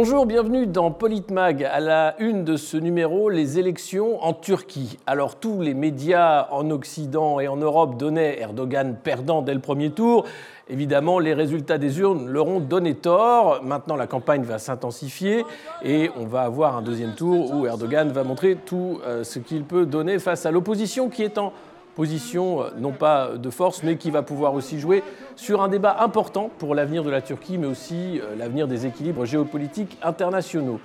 Bonjour, bienvenue dans Politmag. À la une de ce numéro, les élections en Turquie. Alors tous les médias en Occident et en Europe donnaient Erdogan perdant dès le premier tour. Évidemment, les résultats des urnes leur ont donné tort. Maintenant, la campagne va s'intensifier et on va avoir un deuxième tour où Erdogan va montrer tout euh, ce qu'il peut donner face à l'opposition qui est en position, euh, non pas de force, mais qui va pouvoir aussi jouer sur un débat important pour l'avenir de la Turquie, mais aussi euh, l'avenir des équilibres géopolitiques internationaux.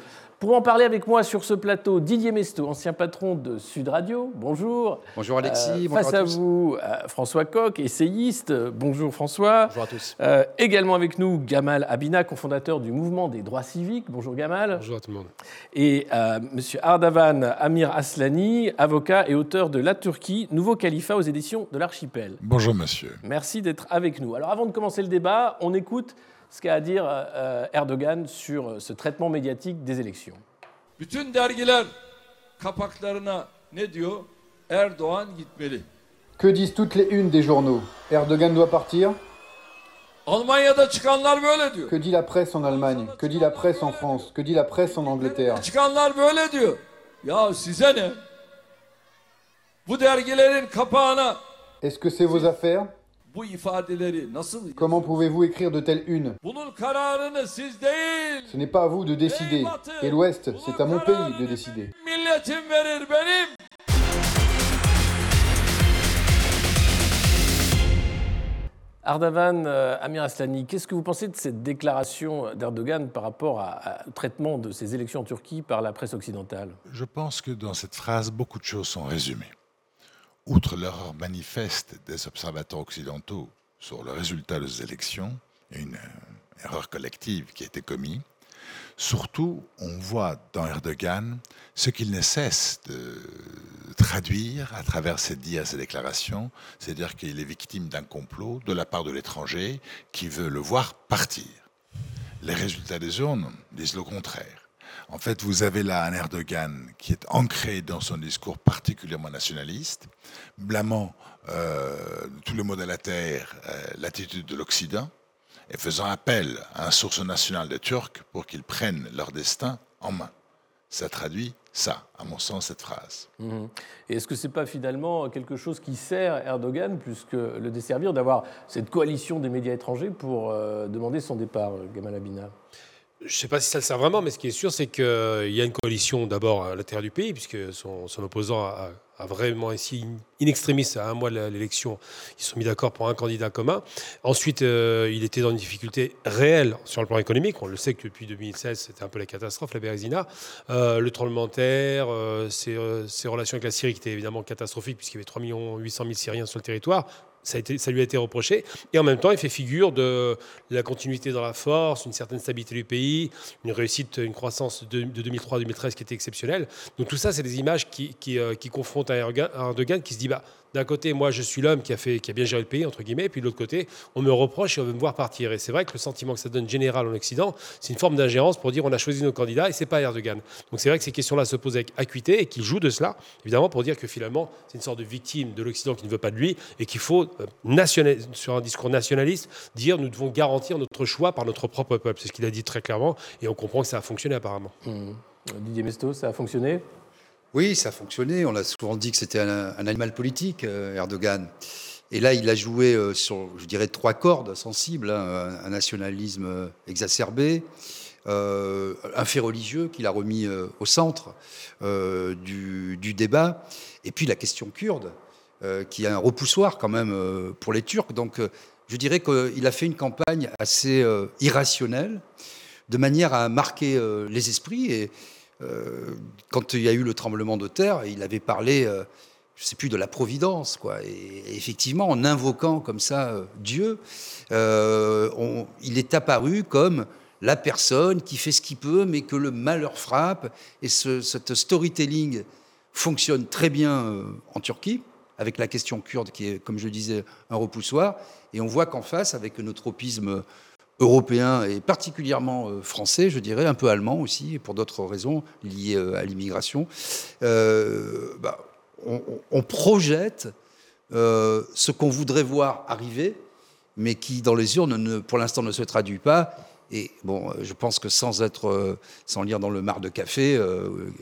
Pour en parler avec moi sur ce plateau, Didier Mesto, ancien patron de Sud Radio. Bonjour. Bonjour Alexis. Euh, bonjour face à, vous, euh, François Coq, essayiste. Bonjour François. Bonjour à tous. Euh, également avec nous, Gamal Abina, cofondateur du mouvement des droits civiques. Bonjour Gamal. Bonjour à tout le monde. Et Monsieur Ardavan Amir Aslani, avocat et auteur de La Turquie, nouveau califat aux éditions de l'Archipel. Bonjour monsieur. Merci d'être avec nous. Alors avant de commencer le débat, on écoute ce qu'a à dire euh, Erdogan sur euh, ce traitement médiatique des élections. Bütün dergiler kapaklarına ne diyor? Erdoğan gitmeli. Que disent toutes les unes des journaux? Erdogan doit partir? Almanya'da çıkanlar böyle diyor. Que dit la presse en Allemagne? Que dit la presse en France? Que dit la presse en Angleterre? Çıkanlar böyle diyor. Ya size ne? Bu dergilerin kapağına Est-ce que c'est vos affaires? Bu ifadeleri nasıl Comment pouvez-vous écrire de telles unes? Bunun kararını siz değil. Ce n'est pas à vous de décider. Et l'Ouest, c'est à mon pays de décider. Milletim verir benim. Ardavan euh, Amir Aslani, qu'est-ce que vous pensez de cette déclaration d'Erdogan par rapport à- à- au traitement de ces élections en Turquie par la presse occidentale? Je pense que dans cette phrase, beaucoup de choses sont résumées. Outre l'erreur manifeste des observateurs occidentaux sur le résultat des élections, une euh, erreur collective qui a été commise. Surtout, on voit dans Erdogan ce qu'il ne cesse de traduire à travers ses dits et ses déclarations, c'est-à-dire qu'il est victime d'un complot de la part de l'étranger qui veut le voir partir. Les résultats des urnes disent le contraire. En fait, vous avez là un Erdogan qui est ancré dans son discours particulièrement nationaliste, blâmant euh, tout le monde à la terre euh, l'attitude de l'Occident et faisant appel à un source national des Turcs pour qu'ils prennent leur destin en main. Ça traduit ça, à mon sens, cette phrase. Mhm. Et est-ce que ce n'est pas finalement quelque chose qui sert Erdogan plus que le desservir d'avoir cette coalition des médias étrangers pour euh, demander son départ, euh, Gamal Abina? Je ne sais pas si ça le sert vraiment, mais ce qui est sûr, c'est qu'il y a une coalition d'abord à l'intérieur du pays, puisque son, opposant a, vraiment ici, in extremis, à un mois de l'élection, ils sont mis d'accord pour un candidat commun. Ensuite, euh, il était dans une difficulté réelle sur le plan économique. On le sait que depuis 2016, c'était un peu la catastrophe, la Bérésina. Euh, le tremblement de terre, euh, ses, euh, ses relations avec la Syrie qui étaient évidemment catastrophiques, puisqu'il y avait 3 800 000 Syriens sur le territoire. Ça, lui a été reproché. Et en même temps, il fait figure de la continuité dans la force, une certaine stabilité du pays, une réussite, une croissance de, de 2003-2013 qui était exceptionnelle. Donc tout ça, c'est des images qui, qui, euh, confrontent à Erdogan qui se dit, bah, d'un côté, moi, je suis l'homme qui a, fait, qui a bien géré le pays, entre guillemets, et puis de l'autre côté, on me reproche et on veut me voir partir. Et c'est vrai que le sentiment que ça donne général en Occident, c'est une forme d'ingérence pour dire on a choisi nos candidats et c'est pas Erdogan. Donc c'est vrai que ces questions-là se posent avec acuité et qu'il joue de cela, évidemment, pour dire que finalement, c'est une sorte de victime de l'Occident qui ne veut pas de lui et qu'il faut, euh, sur un discours nationaliste, dire nous devons garantir notre choix par notre propre peuple. C'est ce qu'il a dit très clairement et on comprend que ça a fonctionné apparemment. Mmh. Didier Mesto, ça a fonctionné? Oui, ça a fonctionné. On a souvent dit que c'était un, animal politique, euh, Erdogan. Et là, il a joué euh, sur, je dirais, trois cordes sensibles. Hein, un, nationalisme euh, exacerbé, un fait religieux qu'il a remis au centre du, débat, et puis la question kurde, qui est un repoussoir quand même pour les Turcs. Donc, je dirais qu'il a fait une campagne assez irrationnelle, de manière à marquer les esprits. Et, quand il y a eu le tremblement de terre, il avait parlé, euh, je ne sais plus, de la providence. Quoi. Et, effectivement, en invoquant comme ça euh, Dieu, il est apparu comme la personne qui fait ce qu'il peut, mais que le malheur frappe. Et ce, cette storytelling fonctionne très bien en Turquie, avec la question kurde qui est, comme je disais, un repoussoir. Et on voit qu'en face, avec notre tropisme européen et particulièrement euh, français, je dirais, un peu allemand aussi, pour d'autres raisons liées euh, à l'immigration, euh, bah, on, projette euh, ce qu'on voudrait voir arriver, mais qui, dans les urnes, ne, pour l'instant, ne se traduit pas. Et bon, je pense que sans être, sans lire dans le mar de café,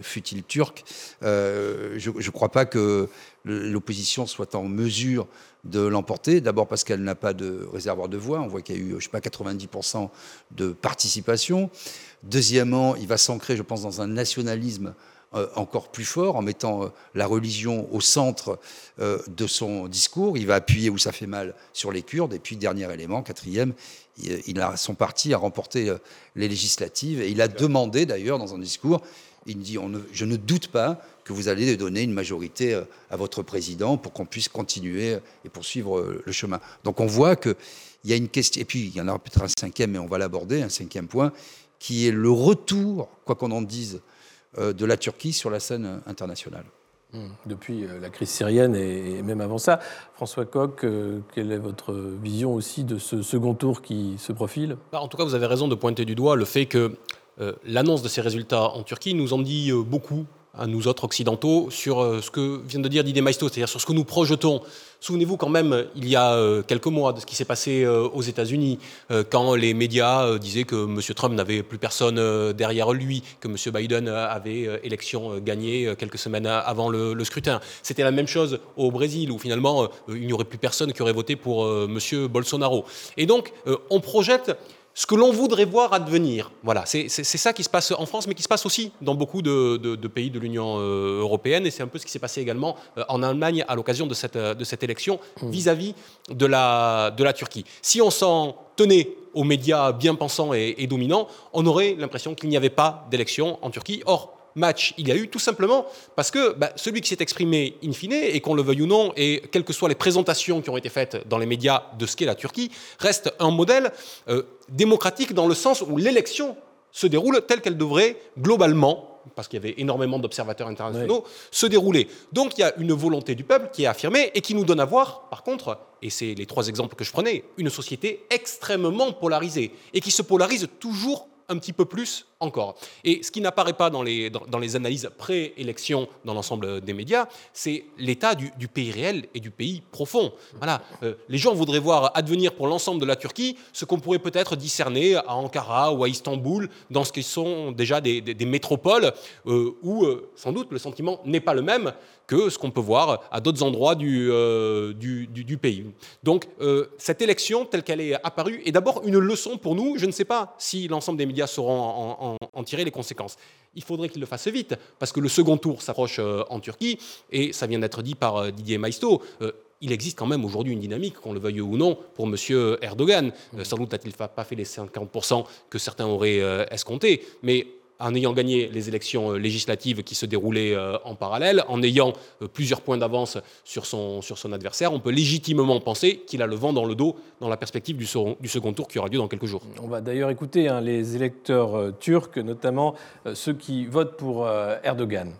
fut-il turc, je ne crois pas que l'opposition soit en mesure de l'emporter. D'abord parce qu'elle n'a pas de réservoir de voix. On voit qu'il y a eu, je sais pas, 90% de participation. Deuxièmement, il va s'ancrer, je pense, dans un nationalisme euh, encore plus fort en mettant euh, la religion au centre euh, de son discours. Il va appuyer où ça fait mal sur les Kurdes. Et puis, dernier élément, quatrième, il a son parti a remporté les législatives et il a demandé d'ailleurs dans un discours, il dit Je ne doute pas que vous allez donner une majorité à votre président pour qu'on puisse continuer et poursuivre le chemin. Donc on voit qu'il y a une question, et puis il y en aura peut-être un cinquième, mais on va l'aborder, un cinquième point, qui est le retour, quoi qu'on en dise, euh, de la Turquie sur la scène internationale. Hmm. Depuis euh, la crise syrienne et même avant ça, François Coq, euh, quelle est votre vision aussi de ce second tour qui se profile? Bah, En tout cas, vous avez raison de pointer du doigt le fait que l'annonce de ces résultats en Turquie nous en dit beaucoup à nous autres occidentaux sur euh, ce que vient de dire Didier Maisto, c'est-à-dire sur ce que nous projetons. Souvenez-vous quand même, il y a euh, quelques mois, de ce qui s'est passé euh, aux États-Unis, quand les médias disaient que M. Trump n'avait plus personne derrière lui, que M. Biden avait élection gagnée quelques semaines avant le scrutin. C'était la même chose au Brésil, où finalement, il n'y aurait plus personne qui aurait voté pour M. Bolsonaro. Et donc, on projette ce que l'on voudrait voir advenir. Voilà, c'est ça qui se passe en France, mais qui se passe aussi dans beaucoup de, pays de l'Union euh, européenne, et c'est un peu ce qui s'est passé également euh, en Allemagne à l'occasion de cette, de cette élection mmh. vis-à-vis de, la, de la Turquie. Si on s'en tenait aux médias bien pensants et, et dominants, on aurait l'impression qu'il n'y avait pas d'élection en Turquie. Or, match il y a eu, tout simplement parce que bah, celui qui s'est exprimé in fine, et qu'on le veuille ou non, et quelles que soient les présentations qui ont été faites dans les médias de ce qu'est la Turquie, reste un modèle euh, démocratique dans le sens où l'élection se déroule telle qu'elle devrait globalement parce qu'il y avait énormément d'observateurs internationaux, se dérouler. Donc il y a une volonté du peuple qui est affirmée et qui nous donne à voir, par contre, et c'est les trois exemples que je prenais, une société extrêmement polarisée et qui se polarise toujours un petit peu plus encore. Et ce qui n'apparaît pas dans les, analyses pré-élection dans l'ensemble des médias, c'est l'état du, pays réel et du pays profond. Voilà, euh, les gens voudraient voir advenir pour l'ensemble de la Turquie ce qu'on pourrait peut-être discerner à Ankara ou à Istanbul, dans ce qui sont déjà des, métropoles euh, où euh, sans doute le sentiment n'est pas le même que ce qu'on peut voir à d'autres endroits du, pays. Donc cette élection telle qu'elle est apparue est d'abord une leçon pour nous. Je ne sais pas si l'ensemble des médias seront en, tirer les conséquences. Il faudrait qu'il le fasse vite, parce que le second tour s'approche euh, en Turquie, et ça vient d'être dit par euh, Didier Maisto. Euh, il existe quand même aujourd'hui une dynamique, qu'on le veuille ou non, pour M. Erdogan. sans doute n'a-t-il pas fait les 50% que certains auraient escomptés, mais en ayant gagné les élections euh, législatives qui se déroulaient euh, en parallèle, en ayant euh, plusieurs points d'avance sur son, sur son adversaire, on peut légitimement penser qu'il a le vent dans le dos dans la perspective du, du second tour qui aura lieu dans quelques jours. On va d'ailleurs écouter hein, les électeurs turcs, notamment ceux qui votent pour Erdogan.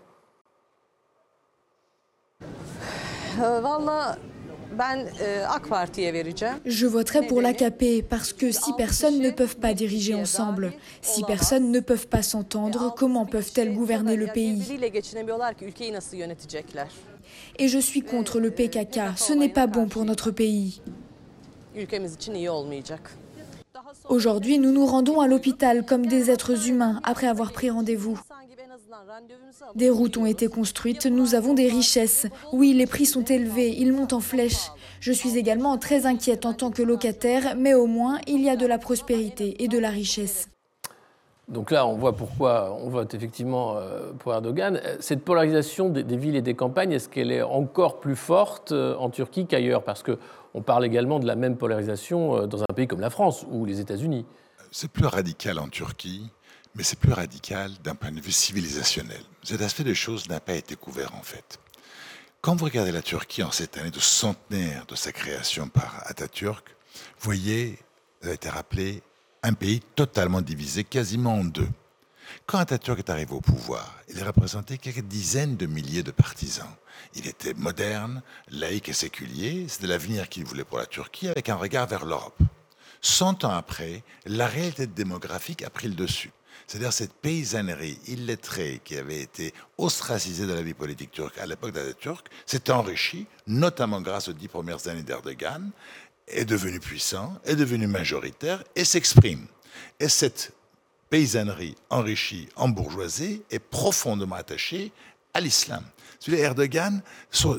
Je voterai pour l'AKP parce que si personne ne peuvent pas diriger ensemble, si personne ne peuvent pas s'entendre, comment peuvent-elles gouverner le pays? Et je suis contre le PKK. Ce n'est pas bon pour notre pays. Aujourd'hui, nous nous rendons à l'hôpital comme des êtres humains après avoir pris rendez-vous. Des routes ont été construites, nous avons des richesses. Oui, les prix sont élevés, ils montent en flèche. Je suis également très inquiète en tant que locataire, mais au moins il y a de la prospérité et de la richesse. Donc là, on voit pourquoi on vote effectivement euh, pour Erdogan. Cette polarisation des villes et des campagnes, est-ce qu'elle est encore plus forte euh, en Turquie qu'ailleurs? Parce qu'on parle également de la même polarisation euh, dans un pays comme la France ou les États-Unis. C'est plus radical en Turquie mais c'est plus radical d'un point de vue civilisationnel. Cet aspect des choses n'a pas été couvert en fait. Quand vous regardez la Turquie en cette année de centenaire de sa création par Atatürk, vous voyez, ça a été rappelé, un pays totalement divisé, quasiment en deux. Quand Atatürk est arrivé au pouvoir, il représentait quelques dizaines de milliers de partisans. Il était moderne, laïque et séculier, c'était l'avenir qu'il voulait pour la Turquie avec un regard vers l'Europe. Cent ans après, la réalité démographique a pris le dessus. C'est-à-dire cette paysannerie illettrée qui avait été ostracisée de la vie politique turque à l'époque d'Atatürk s'est enrichie, notamment grâce aux dix premières années d'Erdogan, est devenu puissant, est devenu majoritaire et s'exprime. Et cette paysannerie enrichie en bourgeoisie est profondément attachée à l'islam. Erdogan,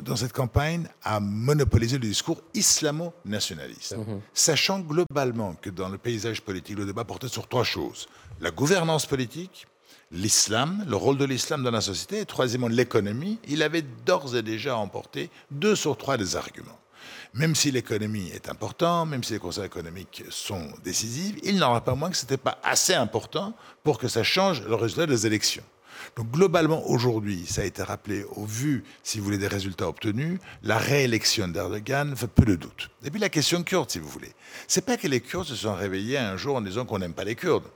dans cette campagne, a monopolisé le discours islamo-nationaliste, mhm. sachant globalement que dans le paysage politique, le débat portait sur trois choses. La gouvernance politique, l'islam, le rôle de l'islam dans la société, et troisièmement l'économie. Il avait d'ores et déjà emporté deux sur trois des arguments. Même si l'économie est importante, même si les conseils économiques sont décisifs, il n'en a pas moins que ce n'était pas assez important pour que ça change le résultat des élections. Donc globalement, aujourd'hui, ça a été rappelé au vu, si vous voulez, des résultats obtenus, la réélection d'Erdogan fait peu de doute. Et puis la question kurde, si vous voulez. C'est pas que les Kurdes se sont réveillés un jour en disant qu'on n'aime pas les Kurdes.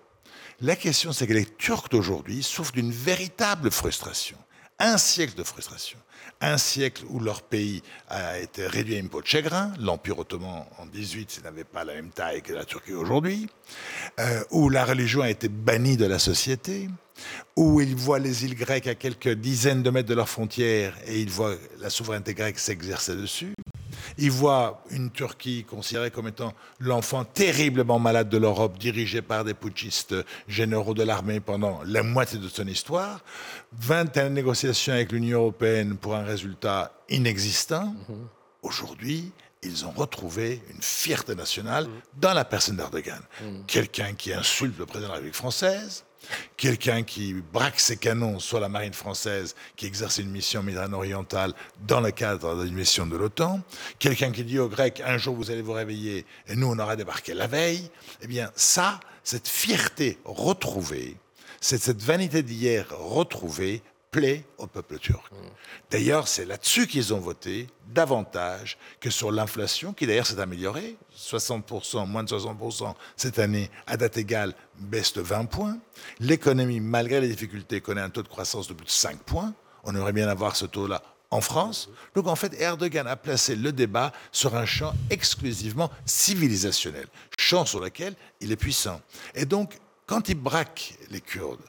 La question, c'est que les Turcs d'aujourd'hui souffrent d'une véritable frustration. Un siècle de frustration un siècle où leur pays a été réduit à une peau de chagrin. L'Empire ottoman en 18 n'avait pas la même taille que la Turquie aujourd'hui, euh, où la religion a été bannie de la société, où ils voient les îles grecques à quelques dizaines de mètres de leurs frontières et ils voient la souveraineté grecque s'exercer dessus. Ils voient une Turquie considérée comme étant l'enfant terriblement malade de l'Europe, dirigé par des putschistes généraux de l'armée pendant la moitié de son histoire. 21 négociations avec l'Union européenne pour un résultat inexistant. Aujourd'hui, ils ont retrouvé une fierté nationale dans la personne d'Erdogan. Quelqu'un qui insulte le président de la République française, quelqu'un qui braque ses canons sur la marine française qui exerce une mission méditerranéenne-orientale dans le cadre d'une mission de l'OTAN, quelqu'un qui dit aux Grecs un jour vous allez vous réveiller et nous on aura débarqué la veille, eh bien ça, cette fierté retrouvée, cette vanité d'hier retrouvée plaît au peuple turc. D'ailleurs, c'est là-dessus qu'ils ont voté davantage que sur l'inflation, qui d'ailleurs s'est améliorée. 60%, moins de 60% cette année, à date égale, baisse de 20 points. L'économie, malgré les difficultés, connaît un taux de croissance de plus de 5 points. On aimerait bien avoir ce taux-là en France. Donc en fait, Erdogan a placé le débat sur un champ exclusivement civilisationnel, champ sur lequel il est puissant. Et donc, quand il braque les Kurdes,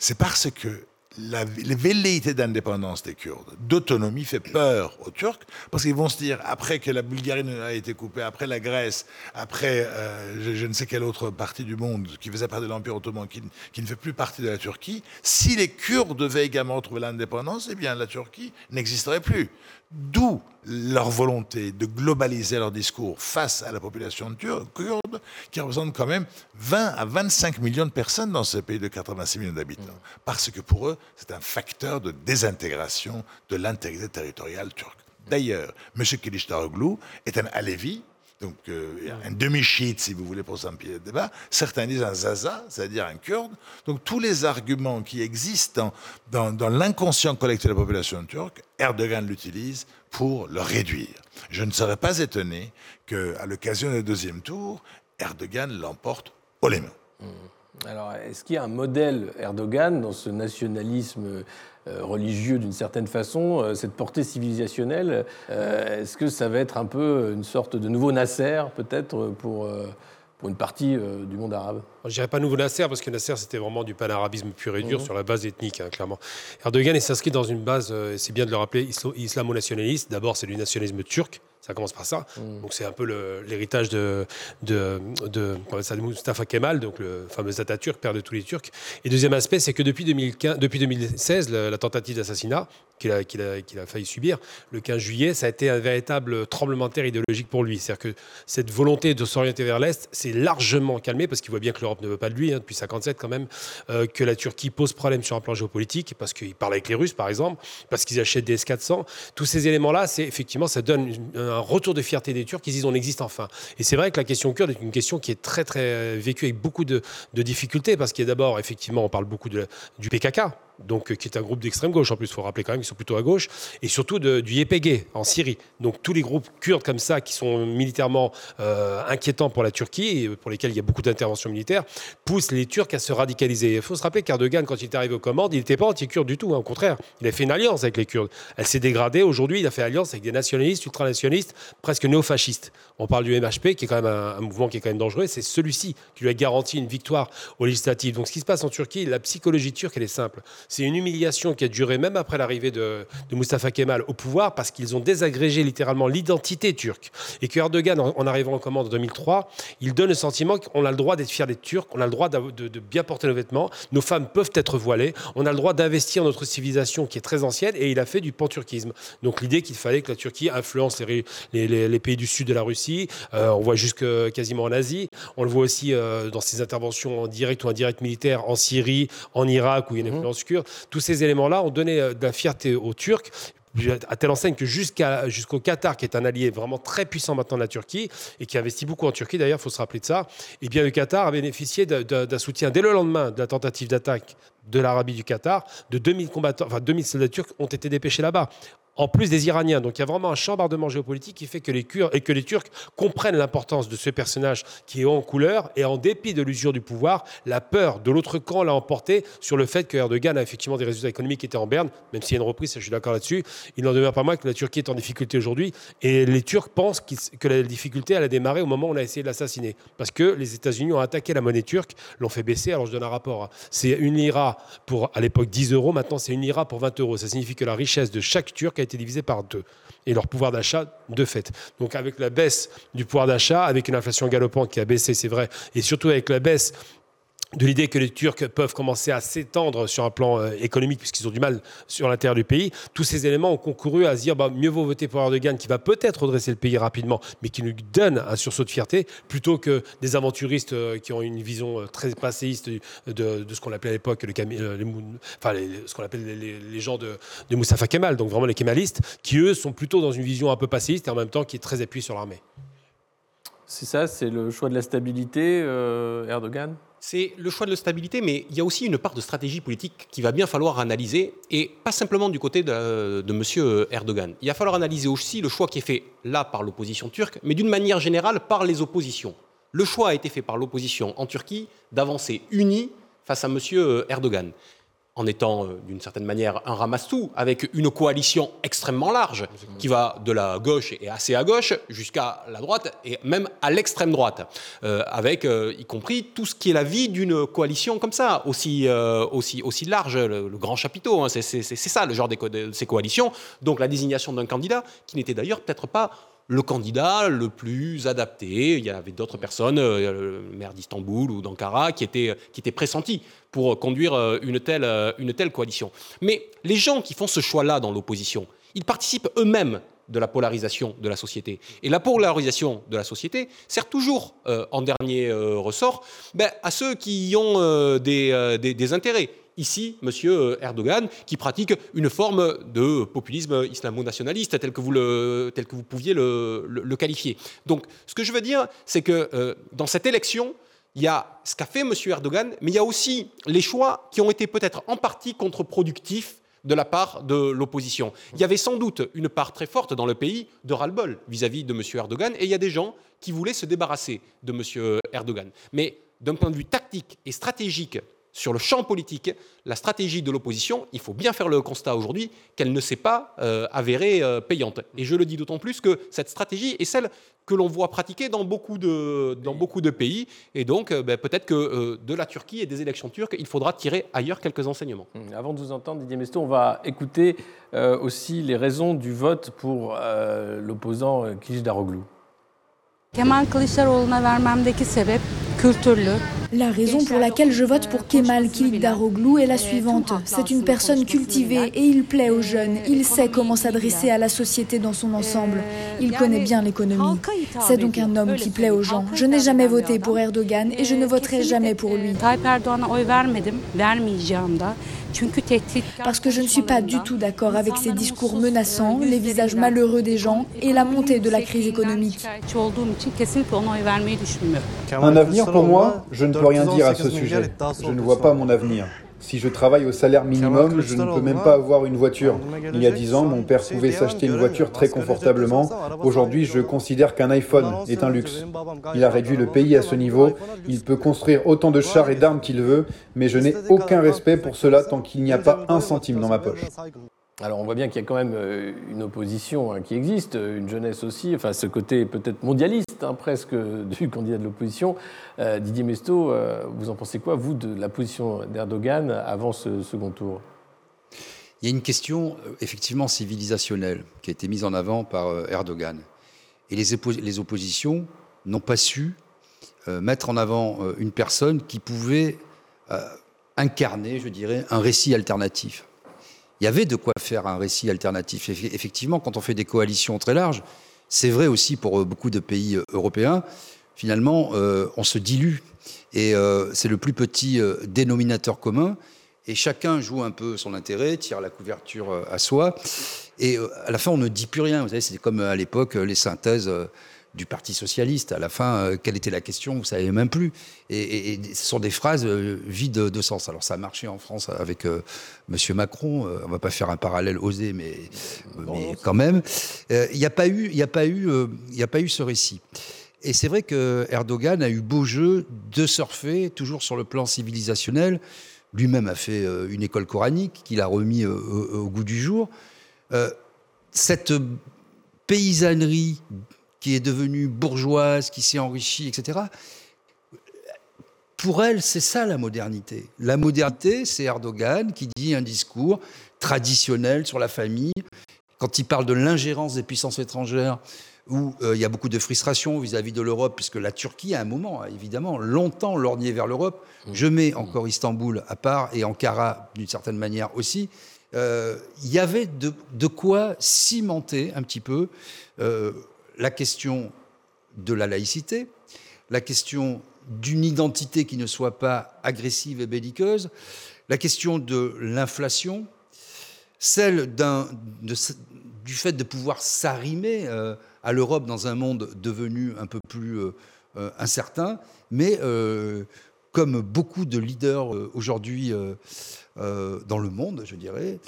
c'est parce que la, velléité d'indépendance des Kurdes, d'autonomie, fait peur aux Turcs, parce qu'ils vont se dire, après que la Bulgarie a été coupée, après la Grèce, après euh, je, ne sais quelle autre partie du monde qui faisait partie de l'Empire ottoman, qui, qui, ne fait plus partie de la Turquie, si les Kurdes devaient également trouver l'indépendance, eh bien la Turquie n'existerait plus. D'où leur volonté de globaliser leur discours face à la population kurde, qui représente quand même 20 à 25 millions de personnes dans ce pays de 86 millions d'habitants. Parce que pour eux, c'est un facteur de désintégration de l'intégrité territoriale turque. D'ailleurs, M. Kilicdaroglu est un Alevi, donc euh, un demi-chiite, si vous voulez, pour s'empirer le débat. Certains disent un zaza, c'est-à-dire un kurde. Donc tous les arguments qui existent dans, dans l'inconscient collectif de la population turque, Erdogan l'utilise pour le réduire. Je ne serais pas étonné qu'à l'occasion du deuxième tour, Erdogan l'emporte haut les mains. Mmh. Alors, est-ce qu'il y a un modèle Erdogan dans ce nationalisme religieux d'une certaine façon, euh, cette portée civilisationnelle euh, Est-ce que ça va être un peu une sorte de nouveau Nasser, peut-être, pour, pour une partie du monde arabe? Je dirais pas nouveau Nasser, parce que Nasser, c'était vraiment du panarabisme pur et dur mhm. sur la base ethnique, hein, clairement. Erdogan s'inscrit dans une base, c'est bien de le rappeler, islamo-nationaliste. D'abord, c'est du nationalisme turc. Ça commence par ça. Mm. Donc c'est un peu l'héritage de, de, de, Mustafa Kemal, donc le fameux Atatürk, père de tous les Turcs. Et deuxième aspect, c'est que depuis, 2015, depuis 2016, la, tentative d'assassinat qu'il a, failli subir, le 15 juillet, ça a été un véritable tremblement de terre idéologique pour lui. C'est-à-dire que cette volonté de s'orienter vers l'Est s'est largement calmée, parce qu'il voit bien que l'Europe ne veut pas de lui, hein, depuis 57 quand même, euh, que la Turquie pose problème sur un plan géopolitique, parce qu'il parle avec les Russes, par exemple, parce qu'ils achètent des S-400. Tous ces éléments-là, c'est effectivement, ça donne un retour de fierté des Turcs. Ils disent on existe enfin. Et c'est vrai que la question kurde est une question qui est très très euh, vécue avec beaucoup de, difficultés parce qu'il y a d'abord effectivement on parle beaucoup du PKK donc, euh, qui est un groupe d'extrême gauche. En plus, il faut rappeler quand même qu'ils sont plutôt à gauche, et surtout de, du YPG en Syrie. Donc, tous les groupes kurdes comme ça, qui sont militairement euh, inquiétants pour la Turquie, et pour lesquels il y a beaucoup d'interventions militaires, poussent les Turcs à se radicaliser. Il faut se rappeler qu'Erdogan, quand il est arrivé aux commandes, il n'était pas anti-kurde du tout. Hein. Au contraire, il a fait une alliance avec les Kurdes. Elle s'est dégradée. Aujourd'hui, il a fait alliance avec des nationalistes, ultranationalistes, presque néofascistes. On parle du MHP, qui est quand même un, un mouvement qui est quand même dangereux. C'est celui-ci qui lui a garanti une victoire aux législatives. Donc, ce qui se passe en Turquie, la psychologie turque, elle est simple C'est une humiliation qui a duré même après l'arrivée de, de Mustafa Kemal au pouvoir parce qu'ils ont désagrégé littéralement l'identité turque. Et que Erdogan, en, arrivant en commande en 2003, il donne le sentiment qu'on a le droit d'être fier d'être turc, on a le droit de, de, bien porter nos vêtements, nos femmes peuvent être voilées, on a le droit d'investir notre civilisation qui est très ancienne et il a fait du panturquisme. Donc l'idée qu'il fallait que la Turquie influence les, les, les, pays du sud de la Russie, euh, on voit jusque quasiment en Asie, on le voit aussi euh, dans ses interventions en direct ou indirectes militaires en Syrie, en Irak où il y a une mhm. influence Tous ces éléments-là ont donné euh, de la fierté aux Turcs. À telle enseigne que jusqu'au Qatar, qui est un allié vraiment très puissant maintenant de la Turquie, et qui investit beaucoup en Turquie d'ailleurs, il faut se rappeler de ça, et eh bien le Qatar a bénéficié d'un soutien dès le lendemain de la tentative d'attaque de l'Arabie du Qatar, de 2000 combattants, enfin 2000 soldats turcs ont été dépêchés là-bas en plus des Iraniens. Donc il y a vraiment un chambardement géopolitique qui fait que les, Kurdes et que les Turcs comprennent l'importance de ce personnage qui est en couleur et en dépit de l'usure du pouvoir, la peur de l'autre camp l'a emporté sur le fait que Erdogan a effectivement des résultats économiques qui étaient en berne, même s'il y a une reprise, je suis d'accord là-dessus. Il n'en demeure pas moins que la Turquie est en difficulté aujourd'hui et les Turcs pensent que la difficulté elle a démarré au moment où on a essayé de l'assassiner parce que les États-Unis ont attaqué la monnaie turque, l'ont fait baisser. Alors je donne un rapport. Hein. C'est une lira pour à l'époque 10 euros, maintenant c'est une lira pour 20 euros. Ça signifie que la richesse de chaque Turc a été divisé par deux. Et leur pouvoir d'achat, de fait. Donc avec la baisse du pouvoir d'achat, avec une inflation galopante qui a baissé, c'est vrai, et surtout avec la baisse de l'idée que les Turcs peuvent commencer à s'étendre sur un plan euh, économique, puisqu'ils ont du mal sur l'intérieur du pays, tous ces éléments ont concouru à se dire bah, mieux vaut voter pour Erdogan, qui va peut-être redresser le pays rapidement, mais qui nous donne un sursaut de fierté, plutôt que des aventuristes euh, qui ont une vision euh, très passéiste de, ce qu'on appelait à l'époque les, enfin, ce qu'on appelle les, gens de, de Kemal, donc vraiment les kémalistes, qui eux sont plutôt dans une vision un peu passéiste et en même temps qui est très appuyée sur l'armée. C'est ça, c'est le choix de la stabilité, Erdogan c'est le choix de la stabilité, mais il y a aussi une part de stratégie politique qu'il va bien falloir analyser, et pas simplement du côté de, de M. Erdogan. Il va falloir analyser aussi le choix qui est fait là par l'opposition turque, mais d'une manière générale par les oppositions. Le choix a été fait par l'opposition en Turquie d'avancer unie face à M. Erdogan en étant euh, d'une certaine manière un ramasse-tout, avec une coalition extrêmement large, qui va de la gauche et assez à gauche jusqu'à la droite et même à l'extrême droite, euh, avec euh, y compris tout ce qui est la vie d'une coalition comme ça, aussi, aussi, aussi large, le, grand chapiteau, hein, c'est ça le genre de ces coalitions, donc la désignation d'un candidat qui n'était d'ailleurs peut-être pas le candidat le plus adapté. Il y avait d'autres personnes, euh, le maire d'Istanbul ou d'Ankara, qui étaient, qui étaient pressentis pour conduire euh, une telle, euh, coalition. Mais les gens qui font ce choix-là dans l'opposition, ils participent eux-mêmes de la polarisation de la société. Et la polarisation de la société sert toujours, en dernier ressort, ben, à ceux qui y ont des intérêts ici M. Erdogan, qui pratique une forme de populisme islamo-nationaliste, tel que vous, le, tel que vous pouviez le, qualifier. Donc, ce que je veux dire, c'est que euh, dans cette élection, il y a ce qu'a fait M. Erdogan, mais il y a aussi les choix qui ont été peut-être en partie contre-productifs de la part de l'opposition. Il y avait sans doute une part très forte dans le pays de ras-le-bol vis-à-vis de M. Erdogan, et il y a des gens qui voulaient se débarrasser de M. Erdogan. Mais d'un point de vue tactique et stratégique sur le champ politique, la stratégie de l'opposition, il faut bien faire le constat aujourd'hui qu'elle ne s'est pas euh, avérée euh, payante. Et je le dis d'autant plus que cette stratégie est celle que l'on voit pratiquer dans beaucoup de, dans beaucoup de pays. Et donc, euh, ben, peut-être que de la Turquie et des élections turques, il faudra tirer ailleurs quelques enseignements. Hum, avant de vous entendre, Didier Mesto, on va écouter aussi les raisons du vote pour l'opposant Kılıçdaroğlu. Daroglu. Kemal Kılıçdaroğlu'na vermemdeki sebep la raison pour laquelle je vote pour Kemal Kılıçdaroğlu est la suivante. C'est une personne cultivée et il plaît aux jeunes. Il sait comment s'adresser à la société dans son ensemble. Il connaît bien l'économie. C'est donc un homme qui plaît aux gens. Je n'ai jamais voté pour Erdogan et je ne voterai jamais pour lui. Parce que je ne suis pas du tout d'accord avec ces discours menaçants, les visages malheureux des gens et la montée de la crise économique. Un avenir pour moi, je ne peux rien dire à ce sujet. Je ne vois pas mon avenir. Si je travaille au salaire minimum, je ne peux même pas avoir une voiture. Il y a dix ans, mon père pouvait s'acheter une voiture très confortablement. Aujourd'hui, je considère qu'un iPhone est un luxe. Il a réduit le pays à ce niveau. Il peut construire autant de chars et d'armes qu'il veut, mais je n'ai aucun respect pour cela tant qu'il n'y a pas un centime dans ma poche. Alors on voit bien qu'il y a quand même euh, une opposition hein, qui existe, une jeunesse aussi, enfin ce côté peut-être mondialiste hein, presque du candidat de l'opposition. Euh, Didier Mesto, euh, vous en pensez quoi, vous, de la position d'Erdogan avant ce second tour? Il y a une question effectivement civilisationnelle qui a été mise en avant par Erdogan. Et les oppositions n'ont pas su mettre en avant une personne qui pouvait incarner, je dirais, un récit alternatif. Il y avait de quoi faire un récit alternatif. Effectivement, quand on fait des coalitions très larges, c'est vrai aussi pour euh, beaucoup de pays euh, européens, finalement, euh, on se dilue. Et c'est le plus petit dénominateur commun. Et chacun joue un peu son intérêt, tire la couverture à soi. Et à la fin, on ne dit plus rien. Vous savez, c'était comme à l'époque les synthèses du Parti socialiste. À la fin, euh, quelle était la question Vous ne savez même plus. Et, ce sont des phrases euh, vides de sens. Alors ça a marché en France avec M. Euh, Monsieur Macron. on ne va pas faire un parallèle osé, mais, mais quand même. Il n'y a pas eu, il a pas eu, il a pas eu ce récit. Et c'est vrai que Erdogan a eu beau jeu de surfer toujours sur le plan civilisationnel. Lui-même a fait une école coranique qu'il a remis au, au, goût du jour. cette paysannerie qui est devenue bourgeoise, qui s'est enrichie, etc. Pour elle, c'est ça la modernité. La modernité, c'est Erdogan qui dit un discours traditionnel sur la famille. Quand il parle de l'ingérence des puissances étrangères, où euh, il y a beaucoup de frustration vis-à-vis de l'Europe, puisque la Turquie, à un moment, évidemment, longtemps lorgné vers l'Europe. Mmh. Je mets encore Istanbul à part et Ankara, d'une certaine manière aussi. Euh, il y avait de, quoi cimenter un petit peu euh, la question de la laïcité, la question d'une identité qui ne soit pas agressive et belliqueuse, la question de l'inflation, celle du fait de pouvoir s'arrimer euh, à l'Europe dans un monde devenu un peu plus euh, euh, incertain, mais comme beaucoup de leaders aujourd'hui dans le monde, je dirais,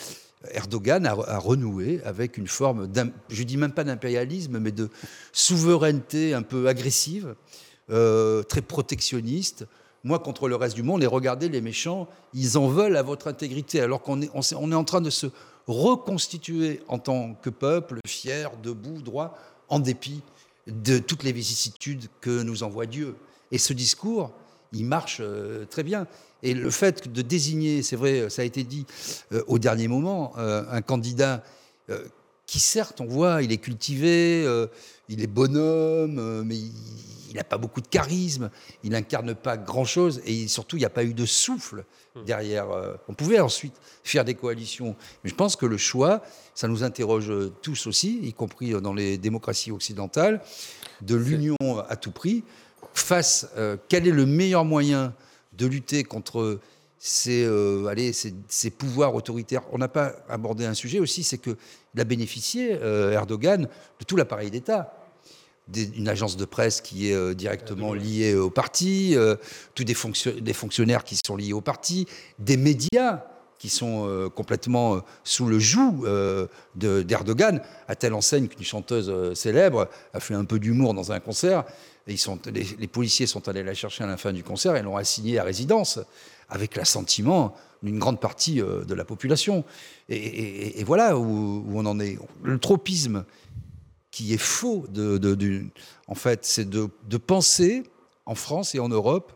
Erdogan a, renoué avec une forme, je dis même pas d'impérialisme, mais de souveraineté un peu agressive, euh, très protectionniste. Moi contre le reste du monde, et regardez les méchants, ils en veulent à votre intégrité, alors qu'on est, est en train de se reconstituer en tant que peuple, fier, debout, droit, en dépit de toutes les vicissitudes que nous envoie Dieu. Et ce discours, il marche euh, très bien. Et le fait de désigner, c'est vrai, ça a été dit euh, au dernier moment, euh, un candidat qui certes, on voit, il est cultivé, il est bonhomme, mais il n'a pas beaucoup de charisme, il n'incarne pas grand-chose, et surtout, il n'y a pas eu de souffle hmm. derrière. on pouvait ensuite faire des coalitions, mais je pense que le choix, ça nous interroge tous aussi, y compris dans les démocraties occidentales, de l'union à tout prix face, euh, quel est le meilleur moyen de lutter contre ces, euh, allez, ces, pouvoirs autoritaires. On n'a pas abordé un sujet aussi, c'est qu'il a bénéficié, euh, Erdogan, de tout l'appareil d'État. Une agence de presse qui est directement liée au parti, tous des, des, fonctionnaires qui sont liés au parti, des médias qui sont complètement sous le joug d'Erdogan, à telle enseigne qu'une chanteuse célèbre a fait un peu d'humour dans un concert les, policiers sont allés la chercher à la fin du concert et l'ont assignée à résidence, avec l'assentiment d'une grande partie euh, de la population. Et, voilà où, on en est. Le tropisme qui est faux, en fait, c'est de, penser en France et en Europe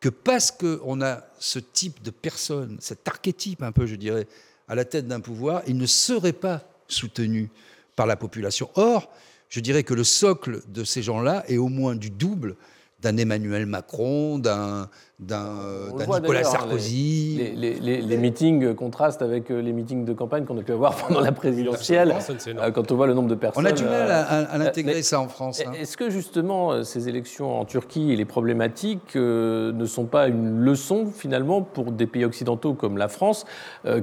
que parce qu'on a ce type de personne, cet archétype un peu, je dirais, à la tête d'un pouvoir, il ne serait pas soutenu par la population. Or, je dirais que le socle de ces gens-là est au moins du double d'un Emmanuel Macron, d'un Nicolas Sarkozy. Les, meetings contrastent avec euh, les meetings de campagne qu'on a pu avoir pendant la présidentielle, euh, quand on voit le nombre de personnes. On a du mal à, à, l'intégrer, ça, en France. Hein. Est-ce que, justement, euh, ces élections en Turquie et les problématiques ne sont pas une leçon, finalement, pour des pays occidentaux comme la France,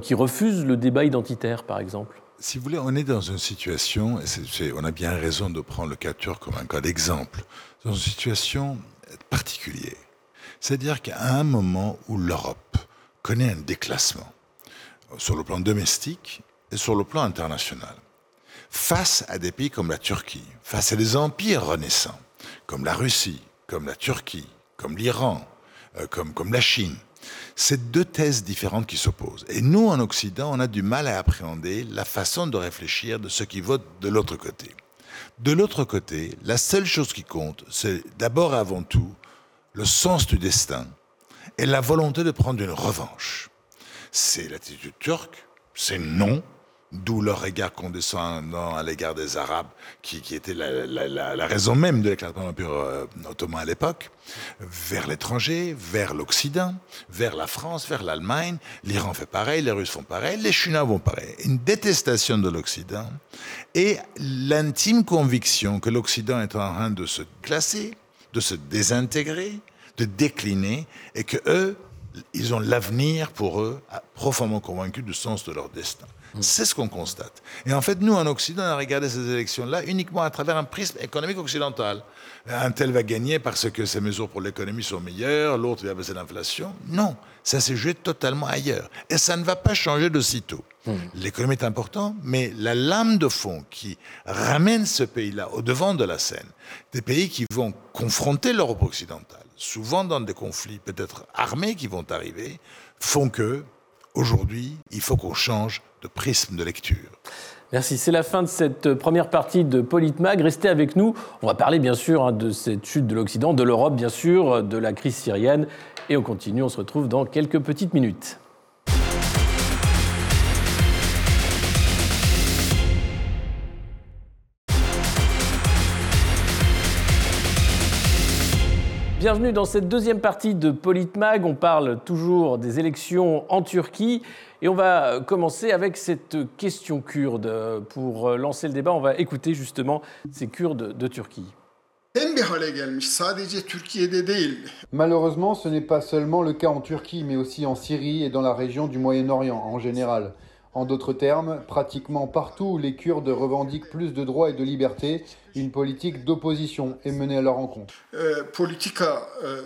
qui refusent le débat identitaire, par exemple? Si vous voulez, on est dans une situation, et on a bien raison de prendre le cas turc comme un cas d'exemple, dans une situation particulière. C'est-à-dire qu'à un moment où l'Europe connaît un déclassement, sur le plan domestique et sur le plan international, face à des pays comme la Turquie, face à des empires renaissants, comme la Russie, comme la Turquie, comme l'Iran, euh, comme la Chine, c'est deux thèses différentes qui s'opposent. Et nous, en Occident, on a du mal à appréhender la façon de réfléchir de ceux qui votent de l'autre côté. De l'autre côté, la seule chose qui compte, c'est d'abord et avant tout le sens du destin et la volonté de prendre une revanche. C'est l'attitude turque, c'est non. D'où leur regard condescendant à l'égard des Arabes, qui, était la, raison même de l'éclatement de l'Empire euh, ottoman à l'époque, vers l'étranger, vers l'Occident, vers la France, vers l'Allemagne. L'Iran fait pareil, les Russes font pareil, les Chinois vont pareil. Une détestation de l'Occident et l'intime conviction que l'Occident est en train de se classer, de se désintégrer, de décliner, et que eux, ils ont l'avenir pour eux, profondément convaincus du sens de leur destin. Mm. C'est ce qu'on constate. Et en fait, nous, en Occident, on a regardé ces élections-là uniquement à travers un prisme économique occidental. Un tel va gagner parce que ses mesures pour l'économie sont meilleures, l'autre va baisser l'inflation. Non, ça s'est joué totalement ailleurs. Et ça ne va pas changer de sitôt. Mm. L'économie est importante, mais la lame de fond qui ramène ce pays-là au devant de la scène, des pays qui vont confronter l'Europe occidentale, souvent dans des conflits peut-être armés qui vont arriver, font que aujourd'hui, il faut qu'on change prisme de lecture. Merci. C'est la fin de cette première partie de Politmag. Restez avec nous. On va parler bien sûr hein, de cette chute de l'Occident, de l'Europe bien sûr, de la crise syrienne. Et on continue. On se retrouve dans quelques petites minutes. Bienvenue dans cette deuxième partie de Politmag. On parle toujours des élections en Turquie et on va commencer avec cette question kurde. Pour lancer le débat, on va écouter justement ces Kurdes de Turquie. Malheureusement, ce n'est pas seulement le cas en Turquie, mais aussi en Syrie et dans la région du Moyen-Orient en général. En d'autres termes, pratiquement partout où les Kurdes revendiquent plus de droits et de liberté, une politique d'opposition est menée à leur encontre. Euh, euh,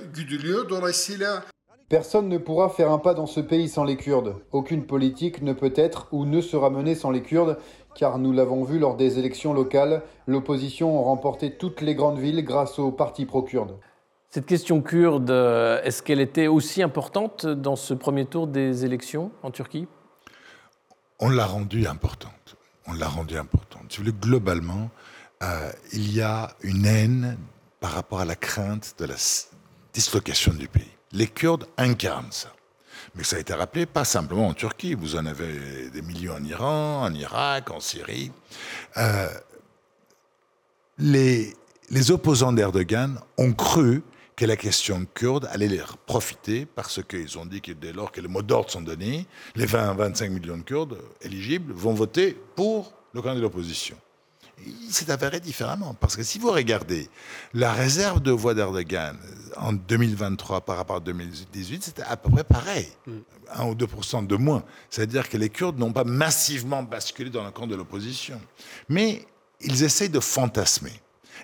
Personne ne pourra faire un pas dans ce pays sans les Kurdes. Aucune politique ne peut être ou ne sera menée sans les Kurdes, car nous l'avons vu lors des élections locales, l'opposition a remporté toutes les grandes villes grâce aux partis pro-kurdes. Cette question kurde, euh, est-ce qu'elle était aussi importante dans ce premier tour des élections en Turquie? On l'a rendue importante. On l'a rendue importante. Si globalement, euh, il y a une haine par rapport à la crainte de la dislocation du pays. Les Kurdes incarnent ça. Mais ça a été rappelé pas simplement en Turquie, vous en avez des millions en Iran, en Irak, en Syrie. Euh, les, les opposants d'Erdogan ont cru que la question kurde allait les profiter parce qu'ils ont dit que dès lors que les mots d'ordre sont donnés, les 20-25 millions de Kurdes éligibles vont voter pour le candidat de l'opposition. C'est avéré différemment, parce que si vous regardez la réserve de voix d'Erdogan en 2023 par rapport à 2018, c'était à peu près pareil, 1 ou 2 de moins. C'est-à-dire que les Kurdes n'ont pas massivement basculé dans le camp de l'opposition. Mais ils essayent de fantasmer.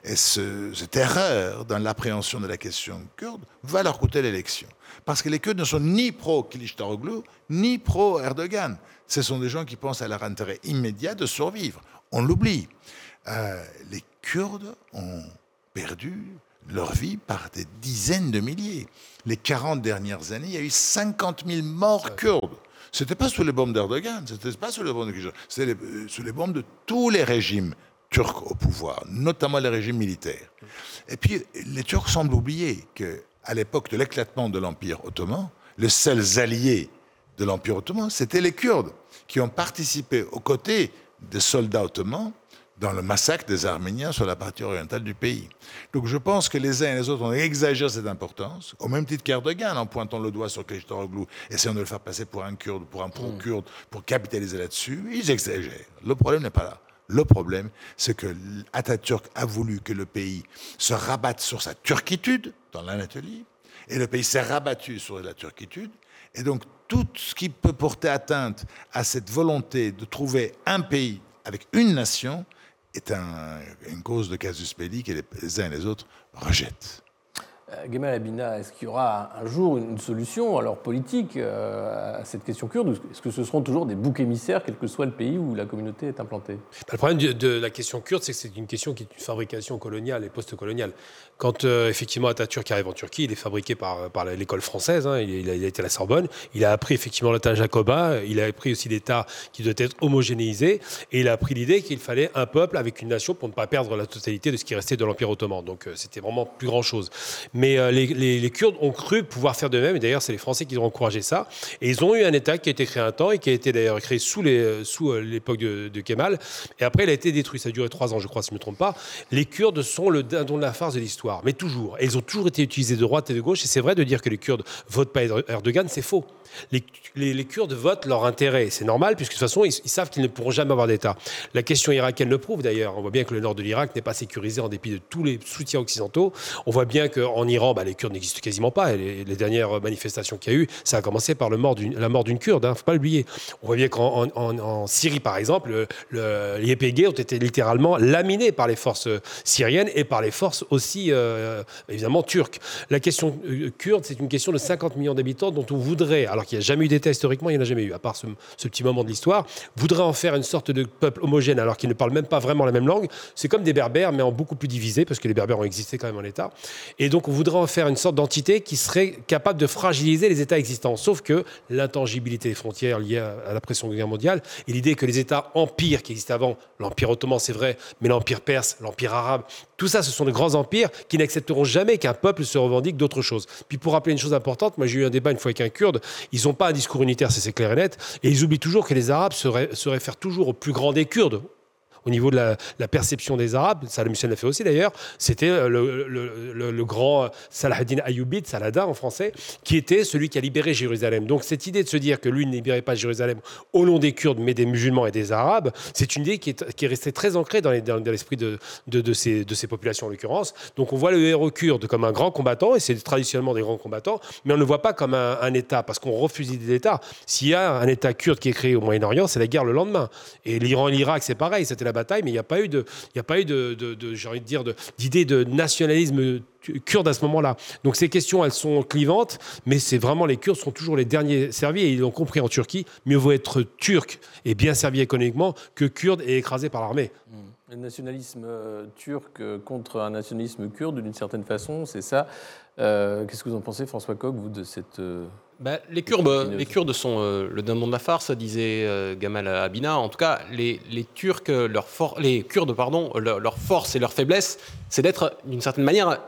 Et cette erreur dans l'appréhension de la question kurde va leur coûter l'élection. Parce que les Kurdes ne sont ni pro-Kilicdaroglu, ni pro-Erdogan. Ce sont des gens qui pensent à leur intérêt immédiat de survivre. On l'oublie. Euh, les Kurdes ont perdu leur vie par des dizaines de milliers. Les 40 dernières années, il y a eu 50 000 morts kurdes. Ce n'était pas sous les bombes d'Erdogan, ce n'était pas sous les bombes de c'était euh, sous les bombes de tous les régimes Turcs au pouvoir, notamment les régimes militaires. Et puis, les Turcs semblent oublier qu'à l'époque de l'éclatement de l'Empire ottoman, les seuls alliés de l'Empire ottoman, c'était les Kurdes, qui ont participé aux côtés des soldats ottomans dans le massacre des Arméniens sur la partie orientale du pays. Donc je pense que les uns et les autres ont exagéré cette importance, au même titre qu'Erdogan, en pointant le doigt sur Kılıçdaroğlu, essayant de le faire passer pour un kurde, pour un pro-kurde, pour capitaliser là-dessus, ils exagèrent. Le problème n'est pas là. Le problème, c'est que Atatürk a voulu que le pays se rabatte sur sa turquitude dans l'Anatolie, et le pays s'est rabattu sur la turquitude, et donc tout ce qui peut porter atteinte à cette volonté de trouver un pays avec une nation est une cause de casus belli que les uns et les autres rejettent. Euh, Gemal Abina, est-ce qu'il y aura un jour une solution alors politique euh, à cette question kurde Est-ce que ce seront toujours des boucs émissaires, quel que soit le pays où la communauté est implantée? Bah, Le problème de la question kurde, c'est que c'est une question qui est une fabrication coloniale et post-coloniale. Quand euh, effectivement Atatürk arrive en Turquie, il est fabriqué par, par l'école française, hein, il, a, été à la Sorbonne, il a appris effectivement l'État jacobin, il a appris aussi l'État qui doit être homogénéisé, et il a appris l'idée qu'il fallait un peuple avec une nation pour ne pas perdre la totalité de ce qui restait de l'Empire ottoman. Donc c'était vraiment plus grand-chose. Mais euh, les, Kurdes ont cru pouvoir faire de même, et d'ailleurs c'est les Français qui ont encouragé ça. Et ils ont eu un État qui a été créé un temps et qui a été d'ailleurs créé sous l'époque de, Kemal. Et après il a été détruit. Ça a duré trois ans, je crois, si je ne me trompe pas. Les Kurdes sont le dindon de la farce de l'histoire, mais toujours. Et ils ont toujours été utilisés de droite et de gauche. Et c'est vrai de dire que les Kurdes votent pas Erdogan, c'est faux les, Kurdes votent leur intérêt. C'est normal, puisque de toute façon, ils, savent qu'ils ne pourront jamais avoir d'État. La question irakienne le prouve d'ailleurs. On voit bien que le nord de l'Irak n'est pas sécurisé en dépit de tous les soutiens occidentaux. On voit bien qu'en Iran, bah, les Kurdes n'existent quasiment pas. les, dernières manifestations qu'il y a eu, ça a commencé par la mort d'une Kurde, il hein, ne faut pas l'oublier. On voit bien qu'en Syrie, par exemple, le, les YPG ont été littéralement laminés par les forces syriennes et par les forces aussi, euh, évidemment, turques. La question euh, kurde, c'est une question de 50 millions d'habitants dont on voudrait, qu'il n'y a jamais eu d'État historiquement, il n'y en a jamais eu, à part ce, petit moment de l'histoire, voudrait en faire une sorte de peuple homogène alors qu'ils ne parlent même pas vraiment la même langue. C'est comme des berbères, mais en beaucoup plus divisé, parce que les berbères ont existé quand même en État. Et donc on voudrait en faire une sorte d'entité qui serait capable de fragiliser les États existants. Sauf que l'intangibilité des frontières liées à la pression guerre mondiale et l'idée que les États empires qui existaient avant, l'Empire ottoman c'est vrai, mais l'Empire perse, l'Empire arabe, tout ça ce sont de grands empires qui n'accepteront jamais qu'un peuple se revendique d'autre chose. Puis pour rappeler une chose importante, moi j'ai eu un débat une fois avec un Kurde, ils n'ont pas un discours unitaire, c'est clair et net, et ils oublient toujours que les Arabes se, réfèrent toujours au plus grand des Kurdes, au niveau de la, perception des Arabes, Saddam Hussein l'a fait aussi d'ailleurs, c'était euh, le, grand euh, Salahuddin Ayyubid, Saladin en français, qui était celui qui a libéré Jérusalem. Donc cette idée de se dire que lui ne libérait pas Jérusalem au nom des Kurdes, mais des musulmans et des Arabes, c'est une idée qui est, restée très ancrée dans, l'esprit de, ces, populations en l'occurrence. Donc on voit le héros kurde comme un grand combattant, et c'est traditionnellement des grands combattants, mais on ne le voit pas comme un, État, parce qu'on refuse l'idée d'État. S'il y a un État kurde qui est créé au Moyen-Orient, c'est la guerre le lendemain. Et l'Iran et l'Irak, c'est pareil, c'était la bataille, mais il n'y a pas eu de, il a pas eu de, j'ai envie de dire, d'idée de, nationalisme kurde à ce moment-là. Donc ces questions, elles sont clivantes, mais c'est vraiment les Kurdes sont toujours les derniers servis et ils l'ont compris en Turquie. Mieux vaut être turc et bien servi économiquement que kurde et écrasé par l'armée. Mmh. Le nationalisme euh, turc contre un nationalisme kurde, d'une certaine façon, c'est ça. Euh, qu'est-ce que vous en pensez, François Koch, vous, de cette euh, bah, les, Kurdes, les Kurdes sont euh, le dindon de la farce, disait euh, Gamal Abina. En tout cas, les, Turcs, leur les Kurdes, pardon, leur, force et leur faiblesse, c'est d'être d'une certaine manière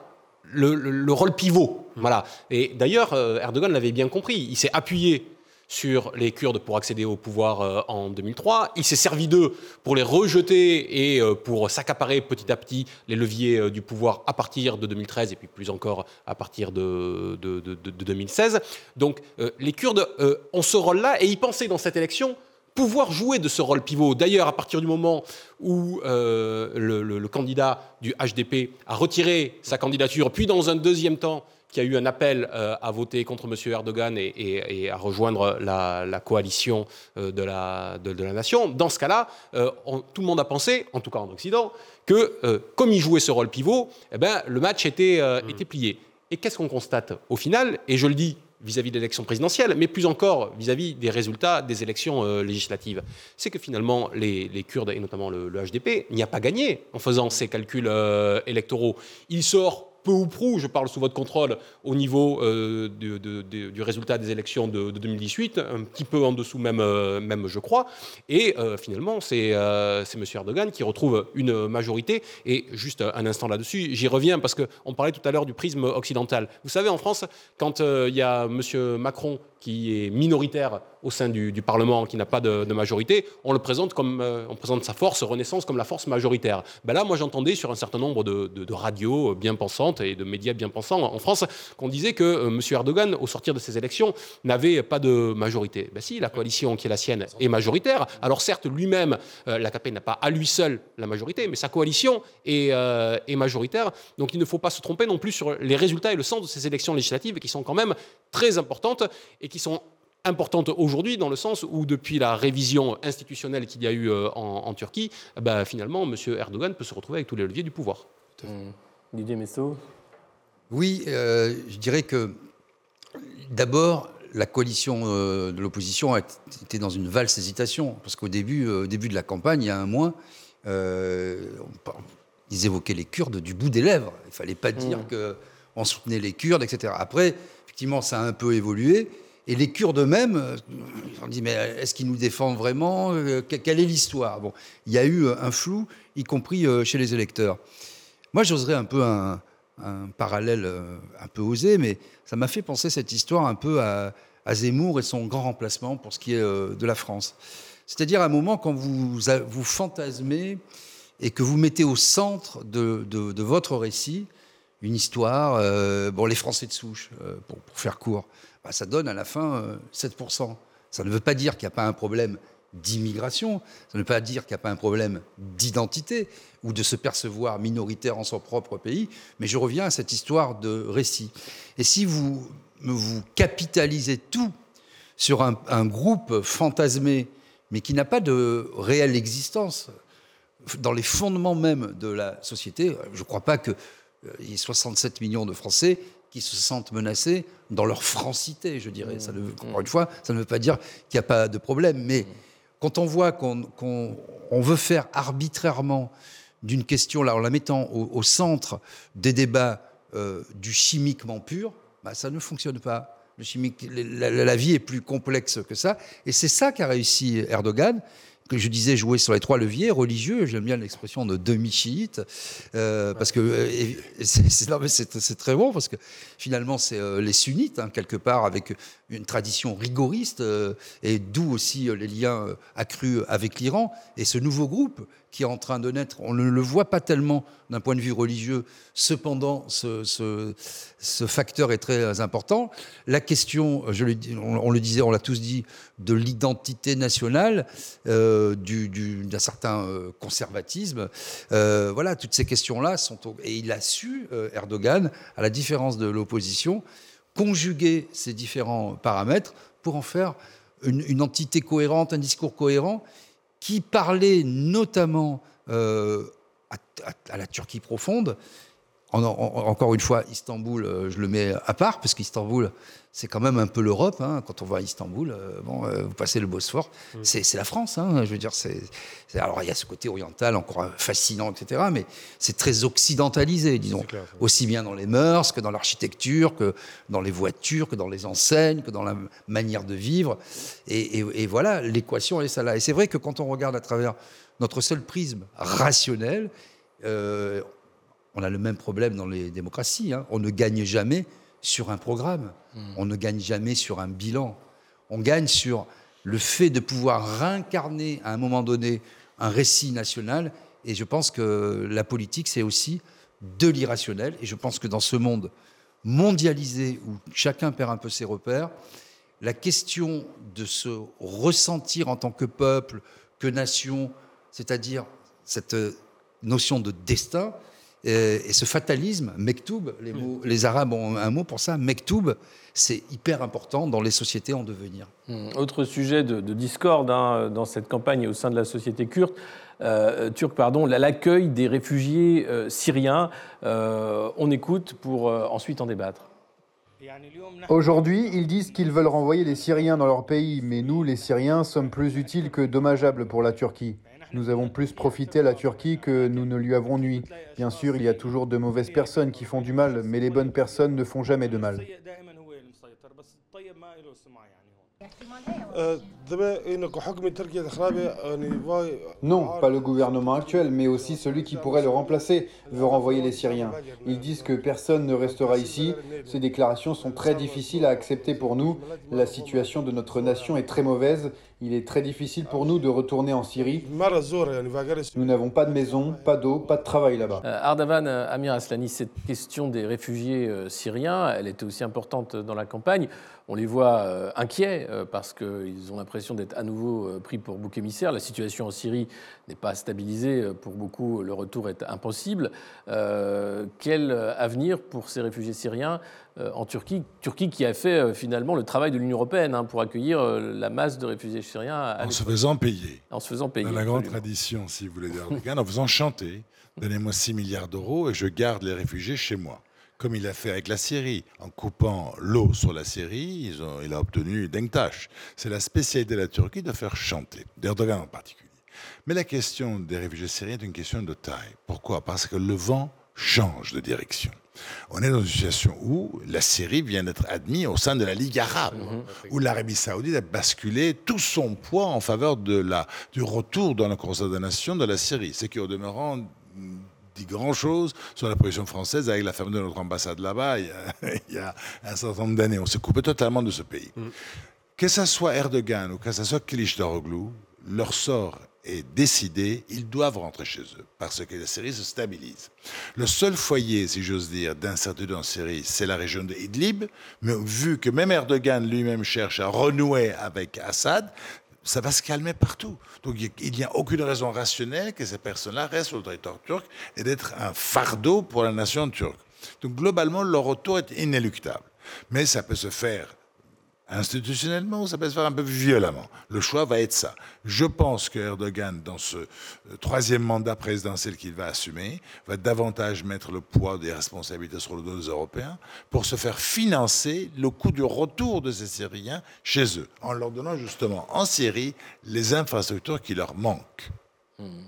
le, rôle pivot. Voilà. Et d'ailleurs, euh, Erdogan l'avait bien compris. Il s'est appuyé sur les Kurdes pour accéder au pouvoir euh, en 2003. Il s'est servi d'eux pour les rejeter et euh, pour s'accaparer petit à petit les leviers euh, du pouvoir à partir de 2013 et puis plus encore à partir de, de, 2016. Donc les Kurdes ont ce rôle-là et ils pensaient dans cette élection pouvoir jouer de ce rôle pivot. D'ailleurs, à partir du moment où le, candidat du HDP a retiré sa candidature, puis dans un deuxième temps, qui a eu un appel euh, à voter contre M. Erdogan et, à rejoindre la, coalition euh, de, la, de, la, nation. Dans ce cas-là, euh, tout le monde a pensé, en tout cas en Occident, que comme il jouait ce rôle pivot, eh ben, le match était, mm. était plié. Et qu'est-ce qu'on constate au final Et je le dis vis-à-vis de l'élection présidentielle, mais plus encore vis-à-vis des résultats des élections législatives. C'est que finalement, les, Kurdes, et notamment le, le HDP, n'y a pas gagné en faisant ces calculs électoraux. Il sort ou prou, je parle sous votre contrôle, au niveau euh, du résultat des élections de, 2018, un petit peu en dessous même, euh, même je crois. Et euh, finalement, c'est M. Erdogan qui retrouve une majorité. Et juste un instant là-dessus, j'y reviens parce qu'on parlait tout à l'heure du prisme occidental. Vous savez, en France, quand il y a M. Macron qui est minoritaire au sein du, Parlement, qui n'a pas de, majorité, on le présente comme, euh, on présente sa force Renaissance comme la force majoritaire. Ben là, moi, j'entendais sur un certain nombre de, radios bien pensantes et de médias bien pensants en France qu'on disait que euh, M. Erdogan, au sortir de ces élections, n'avait pas de majorité. Ben si, la coalition qui est la sienne est majoritaire. Alors certes, lui-même, euh, la l'AKP n'a pas à lui seul la majorité, mais sa coalition est, est majoritaire. Donc il ne faut pas se tromper non plus sur les résultats et le sens de ces élections législatives qui sont quand même très importantes qui sont importantes aujourd'hui dans le sens où depuis la révision institutionnelle qu'il y a eu euh, en, Turquie, bah, finalement, M. Erdogan peut se retrouver avec tous les leviers du pouvoir. Mmh. Didier Messo Oui, euh, je dirais que d'abord, la coalition euh, de l'opposition était dans une valse hésitation, parce qu'au début, au début de la campagne, il y a un mois, ils évoquaient les Kurdes du bout des lèvres. Il ne fallait pas dire mmh. qu'on soutenait les Kurdes, etc. Après, effectivement, ça a un peu évolué. Et les Kurdes eux-mêmes, euh, ont dit, mais est-ce qu'ils nous défendent vraiment euh, Quelle est l'histoire? Bon, il y a eu un flou, y compris euh, chez les électeurs. Moi, j'oserais un peu un parallèle un peu osé, mais ça m'a fait penser cette histoire un peu à, Zemmour et son grand remplacement pour ce qui est de la France. C'est-à-dire un moment quand vous, vous fantasmez et que vous mettez au centre de, votre récit une histoire, euh, bon, les Français de souche, euh, pour, faire court, bah, ça donne à la fin 7%. Euh, ça ne veut pas dire qu'il n'y a pas un problème d'immigration, ça ne veut pas dire qu'il n'y a pas un problème d'identité ou de se percevoir minoritaire en son propre pays, mais je reviens à cette histoire de récit. Et si vous, capitalisez tout sur un, groupe fantasmé, mais qui n'a pas de réelle existence, dans les fondements même de la société, je ne crois pas qu'il euh, ait 67 millions de Français qui se sentent menacés dans leur francité, je dirais. Ça encore une fois, ça ne veut pas dire qu'il n'y a pas de problème, mais quand on voit qu'on veut faire arbitrairement d'une question, là, en la mettant au, centre des débats euh, du chimiquement pur, bah, ça ne fonctionne pas. Le chimique, la, la, vie est plus complexe que ça. Et c'est ça qu'a réussi Erdogan je disais jouer sur les trois leviers religieux. J'aime bien l'expression de demi-chiite euh, parce que euh, c'est très bon parce que finalement c'est euh, les sunnites hein, quelque part avec une tradition rigoriste et d'où aussi les liens accrus avec l'Iran et ce nouveau groupe qui est en train de naître. On ne le voit pas tellement d'un point de vue religieux, cependant ce, facteur est très important. La question, on, le disait, on l'a tous dit, de l'identité nationale, d'un certain euh, conservatisme, euh, voilà, toutes ces questions-là sont... et il a su, Erdogan, à la différence de l'opposition, conjuguer ces différents paramètres pour en faire une, entité cohérente, un discours cohérent qui parlait notamment euh, à, la Turquie profonde. encore une fois, Istanbul, euh, je le mets à part, parce qu'Istanbul, c'est quand même un peu l'Europe. Hein. Quand on va à Istanbul, euh, bon, vous passez le Bosphore, mm. c'est la France. Hein. je veux dire, c'est alors il y a ce côté oriental encore fascinant, etc. Mais c'est très occidentalisé, disons, aussi bien dans les mœurs que dans l'architecture, que dans les voitures, que dans les enseignes, que dans la manière de vivre. Et, et voilà, l'équation elle est ça là. Et c'est vrai que quand on regarde à travers notre seul prisme rationnel, euh, on a le même problème dans les démocraties. Hein. On ne gagne jamais sur un programme. Hmm. On ne gagne jamais sur un bilan. On gagne sur le fait de pouvoir réincarner à un moment donné un récit national. Et je pense que la politique, c'est aussi de l'irrationnel. Et je pense que dans ce monde mondialisé où chacun perd un peu ses repères, la question de se ressentir en tant que peuple, que nation, c'est-à-dire cette euh, notion de destin et, ce fatalisme, mektoub, les, mots, les Arabes ont un mot pour ça, mektoub, c'est hyper important dans les sociétés en devenir. Hmm. Autre sujet de, discorde hein, dans cette campagne au sein de la société kurde, euh, turque, pardon, l'accueil des réfugiés euh, syriens. on écoute pour ensuite en débattre. Aujourd'hui, ils disent qu'ils veulent renvoyer les Syriens dans leur pays, mais nous, les Syriens, sommes plus utiles que dommageables pour la Turquie. Nous avons plus profité à la Turquie que nous ne lui avons nui. Bien sûr, il y a toujours de mauvaises personnes qui font du mal, mais les bonnes personnes ne font jamais de mal. Non, pas le gouvernement actuel, mais aussi celui qui pourrait le remplacer veut renvoyer les Syriens. Ils disent que personne ne restera ici. Ces déclarations sont très difficiles à accepter pour nous. La situation de notre nation est très mauvaise. Il est très difficile pour nous de retourner en Syrie. Nous n'avons pas de maison, pas d'eau, pas de travail là-bas. Euh, Ardavan euh, Amir Aslani, cette question des réfugiés euh, syriens, elle était aussi importante dans la campagne on les voit inquiets parce qu'ils ont l'impression d'être à nouveau pris pour bouc émissaire. La situation en Syrie n'est pas stabilisée. Pour beaucoup, le retour est impossible. quel avenir pour ces réfugiés syriens en Turquie Turquie qui a fait finalement le travail de l'Union européenne hein, pour accueillir la masse de réfugiés syriens. en se faisant payer. En se faisant payer. Dans la grande tradition, si vous voulez, d'Erdogan, en faisant chanter. Donnez-moi 6 milliards d'euros et je garde les réfugiés chez moi comme il a fait avec la Syrie. En coupant l'eau sur la Syrie, il a obtenu Denktash. C'est la spécialité de la Turquie de faire chanter, d'Erdogan en particulier. Mais la question des réfugiés syriens est une question de taille. Pourquoi? Parce que le vent change de direction. On est dans une situation où la Syrie vient d'être admise au sein de la Ligue arabe, mhm. où l'Arabie saoudite a basculé tout son poids en faveur de la, du retour dans la Conseil des Nations de la Syrie, ce qui, au demeurant, dit grand-chose sur la position française avec la ferme de notre ambassade là-bas il, y a un certain nombre d'années. On s'est coupé totalement de ce pays. Mm. Que ce soit Erdogan ou que ce soit Kılıçdaroğlu, leur sort est décidé, ils doivent rentrer chez eux parce que la Syrie se stabilise. Le seul foyer, si j'ose dire, d'incertitude en Syrie, c'est la région de Idlib, mais vu que même Erdogan lui-même cherche à renouer avec Assad, ça va se calmer partout. Donc il n'y a aucune raison rationnelle que ces personnes-là restent sur le territoire turc et d'être un fardeau pour la nation turque. Donc globalement, leur retour est inéluctable. Mais ça peut se faire institutionnellement, ça peut se faire un peu violemment. Le choix va être ça. Je pense que Erdogan, dans ce euh, troisième mandat présidentiel qu'il va assumer, va davantage mettre le poids des responsabilités sur le dos des Européens pour se faire financer le coût du retour de ces Syriens chez eux, en leur donnant justement en Syrie les infrastructures qui leur manquent. Hmm.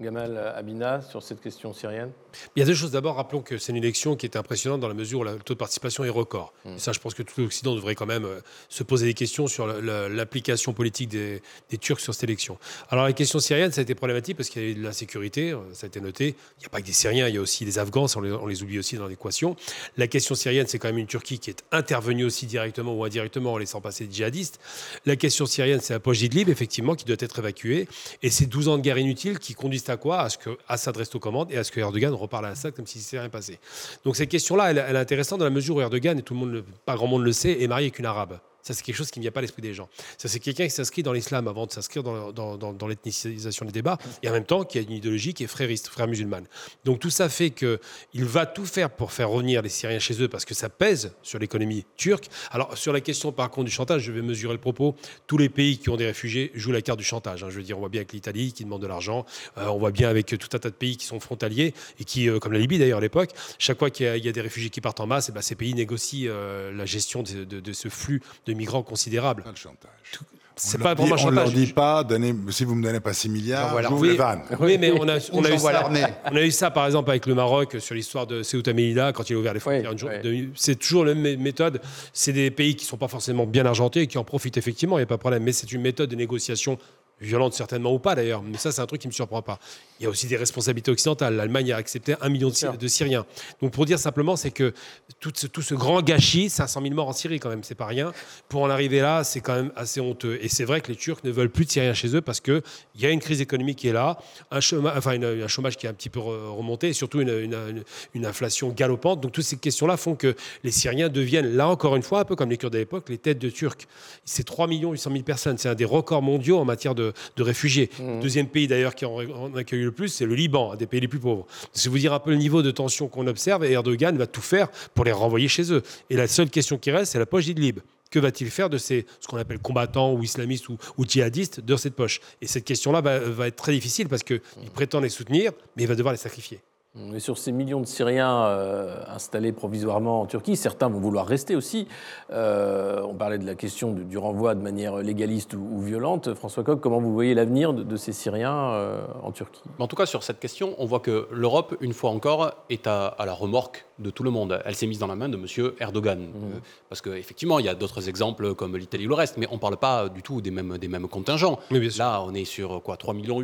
Gamal Abina, sur cette question syrienne? Il y a deux choses. D'abord, rappelons que c'est une élection qui est impressionnante dans la mesure où le taux de participation est record. Hmm. Et ça, je pense que tout l'Occident devrait quand même euh, se poser des questions sur l'application politique des, Turcs sur cette élection. Alors, la question syrienne, ça a été problématique parce qu'il y a eu de l'insécurité, euh, ça a été noté. Il n'y a pas que des Syriens, il y a aussi des Afghans, on les, on les oublie aussi dans l'équation. La question syrienne, c'est quand même une Turquie qui est intervenue aussi directement ou indirectement en laissant passer des djihadistes. La question syrienne, c'est la poche d'Idlib, effectivement, qui doit être évacuée. Et c'est 12 ans de guerre inutile qui conduisent à quoi? À ce que Assad reste aux commandes et à ce que Erdogan reparle à Assad comme si c'était rien passé. Donc cette question-là, elle, elle, est intéressante dans la mesure où Erdogan, et tout le monde, pas grand monde le sait, est marié avec une arabe. Ça, c'est quelque chose qui ne vient pas à l'esprit des gens. Ça, c'est quelqu'un qui s'inscrit dans l'islam avant de s'inscrire dans, dans, dans, l'ethnicisation des débats, et en même temps qui a une idéologie qui est frériste, frère musulmane. Donc tout ça fait qu'il va tout faire pour faire revenir les Syriens chez eux, parce que ça pèse sur l'économie turque. Alors sur la question par contre du chantage, je vais mesurer le propos. Tous les pays qui ont des réfugiés jouent la carte du chantage. Hein. Je veux dire, on voit bien avec l'Italie qui demande de l'argent, euh, on voit bien avec tout un tas de pays qui sont frontaliers, et qui, euh, comme la Libye d'ailleurs à l'époque, chaque fois qu'il y, a des réfugiés qui partent en masse, eh ben, ces pays négocient euh, la gestion de ce flux de migrants considérable. C'est pas vraiment chantage. On leur dit pas, donnez, si vous me donnez pas 6 milliards, voilà. j'ouvre oui, les vannes. Oui, mais on a, on a eu ça. On a eu ça, par exemple, avec le Maroc sur l'histoire de Ceuta Melilla quand il a ouvert les frontières. C'est toujours la même méthode. C'est des pays qui sont pas forcément bien argentés et qui en profitent effectivement. Il n'y a pas de problème. Mais c'est une méthode de négociation violente certainement ou pas d'ailleurs, mais ça c'est un truc qui ne me surprend pas. Il y a aussi des responsabilités occidentales. L'Allemagne a accepté un million de, Syriens. Donc pour dire simplement, c'est que tout ce, tout ce, grand gâchis, 500 000 morts en Syrie quand même, c'est pas rien. Pour en arriver là, c'est quand même assez honteux. Et c'est vrai que les Turcs ne veulent plus de Syriens chez eux parce qu'il y a une crise économique qui est là, un chômage, enfin un chômage qui est un petit peu remonté et surtout une, une, inflation galopante. Donc toutes ces questions-là font que les Syriens deviennent, là encore une fois, un peu comme les Kurdes de l'époque, les têtes de Turcs. C'est 3 800 000 personnes. C'est un des records mondiaux en matière de de, réfugiés. Mmh. Deuxième pays d'ailleurs qui en, accueille le plus, c'est le Liban, un des pays les plus pauvres. C'est vous dire un peu le niveau de tension qu'on observe et Erdogan va tout faire pour les renvoyer chez eux. Et la seule question qui reste, c'est la poche d'Idlib. Que va-t-il faire de ces, ce qu'on appelle combattants ou islamistes ou, djihadistes de cette poche? Et cette question-là va, va, être très difficile parce qu'il prétend les soutenir, mais il va devoir les sacrifier. Et sur ces millions de Syriens euh, installés provisoirement en Turquie, certains vont vouloir rester aussi. Euh, on parlait de la question du, renvoi de manière légaliste ou, violente. François Coq, comment vous voyez l'avenir de, ces Syriens euh, en Turquie? En tout cas, sur cette question, on voit que l'Europe, une fois encore, est à, la remorque de tout le monde. Elle s'est mise dans la main de M. Erdogan. Mmh. parce qu'effectivement, il y a d'autres exemples comme l'Italie ou le reste, mais on ne parle pas du tout des mêmes, des mêmes contingents. Là, on est sur quoi 3,8 millions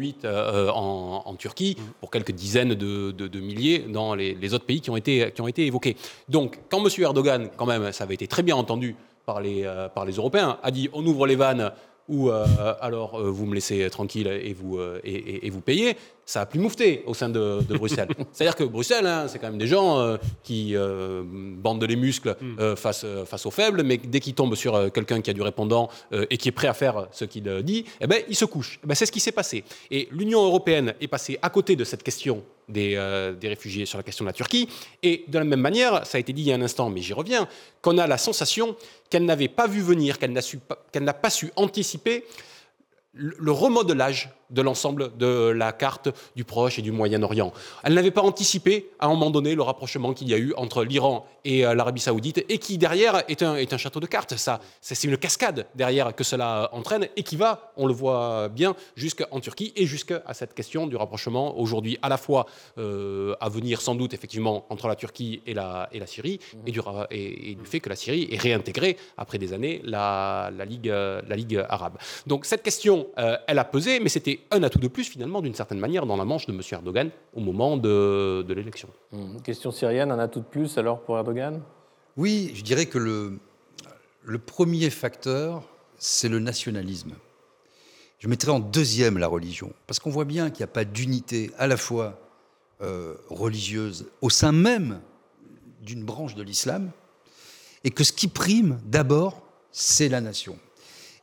en, en, Turquie, mmh. pour quelques dizaines de, de de milliers dans les, autres pays qui ont, été, qui ont été évoqués. Donc, quand M. Erdogan, quand même, ça avait été très bien entendu par les, euh, par les Européens, a dit on ouvre les vannes ou euh, alors euh, vous me laissez tranquille et vous, et, vous payez, ça a plus moufté au sein de, Bruxelles. C'est-à-dire que Bruxelles, hein, c'est quand même des gens qui bandent les muscles mm. face, face aux faibles, mais dès qu'ils tombent sur quelqu'un qui a du répondant et qui est prêt à faire ce qu'il dit, eh ben, ils se couchent. Eh ben, c'est ce qui s'est passé. Et l'Union européenne est passée à côté de cette question euh, des, réfugiés sur la question de la Turquie. Et de la même manière, ça a été dit il y a un instant, mais j'y reviens, qu'on a la sensation qu'elle n'avait pas vu venir, qu'elle n'a pas su anticiper le remodelage de l'ensemble de la carte du Proche et du Moyen-Orient. Elle n'avait pas anticipé, à un moment donné, le rapprochement qu'il y a eu entre l'Iran et euh, l'Arabie saoudite, et qui, derrière, est un, est un château de cartes. Ça, c'est une cascade, derrière, que cela entraîne, et qui va, on le voit bien, jusqu'en Turquie, et jusqu'à cette question du rapprochement, aujourd'hui, à la fois euh, à venir, sans doute, effectivement, entre la Turquie et la, et la Syrie, et, du, et, fait que la Syrie ait réintégré, après des années, la, la, Ligue, la Ligue arabe. Donc, cette question, euh, elle a pesé, mais c'était un atout de plus finalement d'une certaine manière dans la manche de M. Erdogan au moment de, l'élection. Mmh. Question syrienne, un atout de plus alors pour Erdogan? Oui, je dirais que le, le premier facteur, c'est le nationalisme. Je mettrais en deuxième la religion, parce qu'on voit bien qu'il n'y a pas d'unité à la fois euh, religieuse au sein même d'une branche de l'islam, et que ce qui prime d'abord, c'est la nation.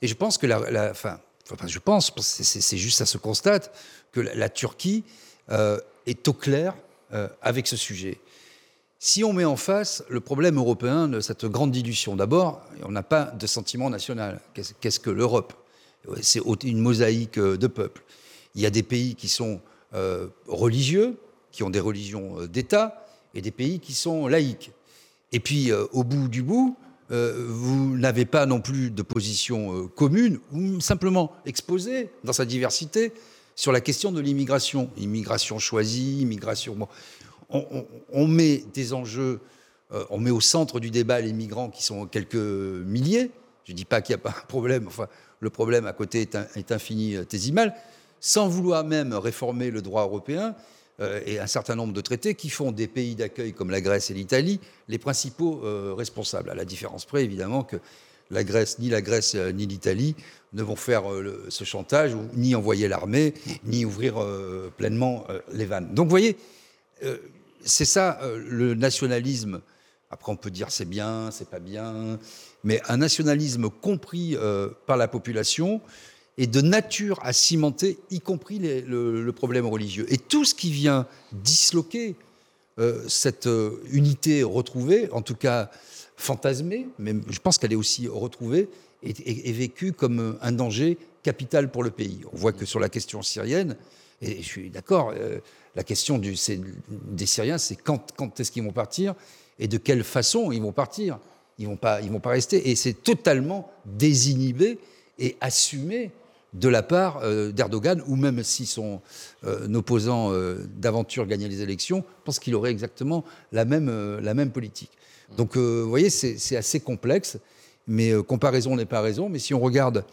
Et je pense que la, enfin, je pense, c'est juste ça se constate, que la, Turquie euh, est au clair euh, avec ce sujet. Si on met en face le problème européen de cette grande dilution, d'abord, on n'a pas de sentiment national. Qu'est-ce que l'Europe? C'est une mosaïque euh, de peuples. Il y a des pays qui sont religieux, qui ont des religions d'État, et des pays qui sont laïques. Et puis, au bout du bout, vous n'avez pas non plus de position commune, ou simplement exposée dans sa diversité sur la question de l'immigration. Immigration choisie, immigration on, met des enjeux, euh, on met au centre du débat les migrants qui sont quelques milliers. Je ne dis pas qu'il n'y a pas un problème, enfin, le problème à côté est, est infinitésimal, sans vouloir même réformer le droit européen euh, et un certain nombre de traités qui font des pays d'accueil comme la Grèce et l'Italie les principaux euh, responsables. À la différence près, évidemment, que la Grèce, ni la Grèce ni l'Italie ne vont faire ce chantage, ni envoyer l'armée, ni ouvrir pleinement les vannes. Donc vous voyez, c'est ça, euh, le nationalisme. Après, on peut dire c'est bien, c'est pas bien, mais un nationalisme compris euh, par la population est de nature à cimenter, y compris le, problème religieux. Et tout ce qui vient disloquer euh, cette unité retrouvée, en tout cas fantasmée, mais je pense qu'elle est aussi retrouvée, est, vécu comme un danger capital pour le pays. On voit que sur la question syrienne, et je suis d'accord, la question des Syriens, c'est quand, est-ce qu'ils vont partir et de quelle façon ils vont partir. Ils ne vont, vont pas rester. Et c'est totalement désinhibé et assumé de la part euh, d'Erdogan, ou même si son euh, opposant euh, d'aventure gagnait les élections, pense qu'il aurait exactement la même, la même politique. Donc vous voyez, c'est assez complexe, mais comparaison n'est pas raison. Mais si on regarde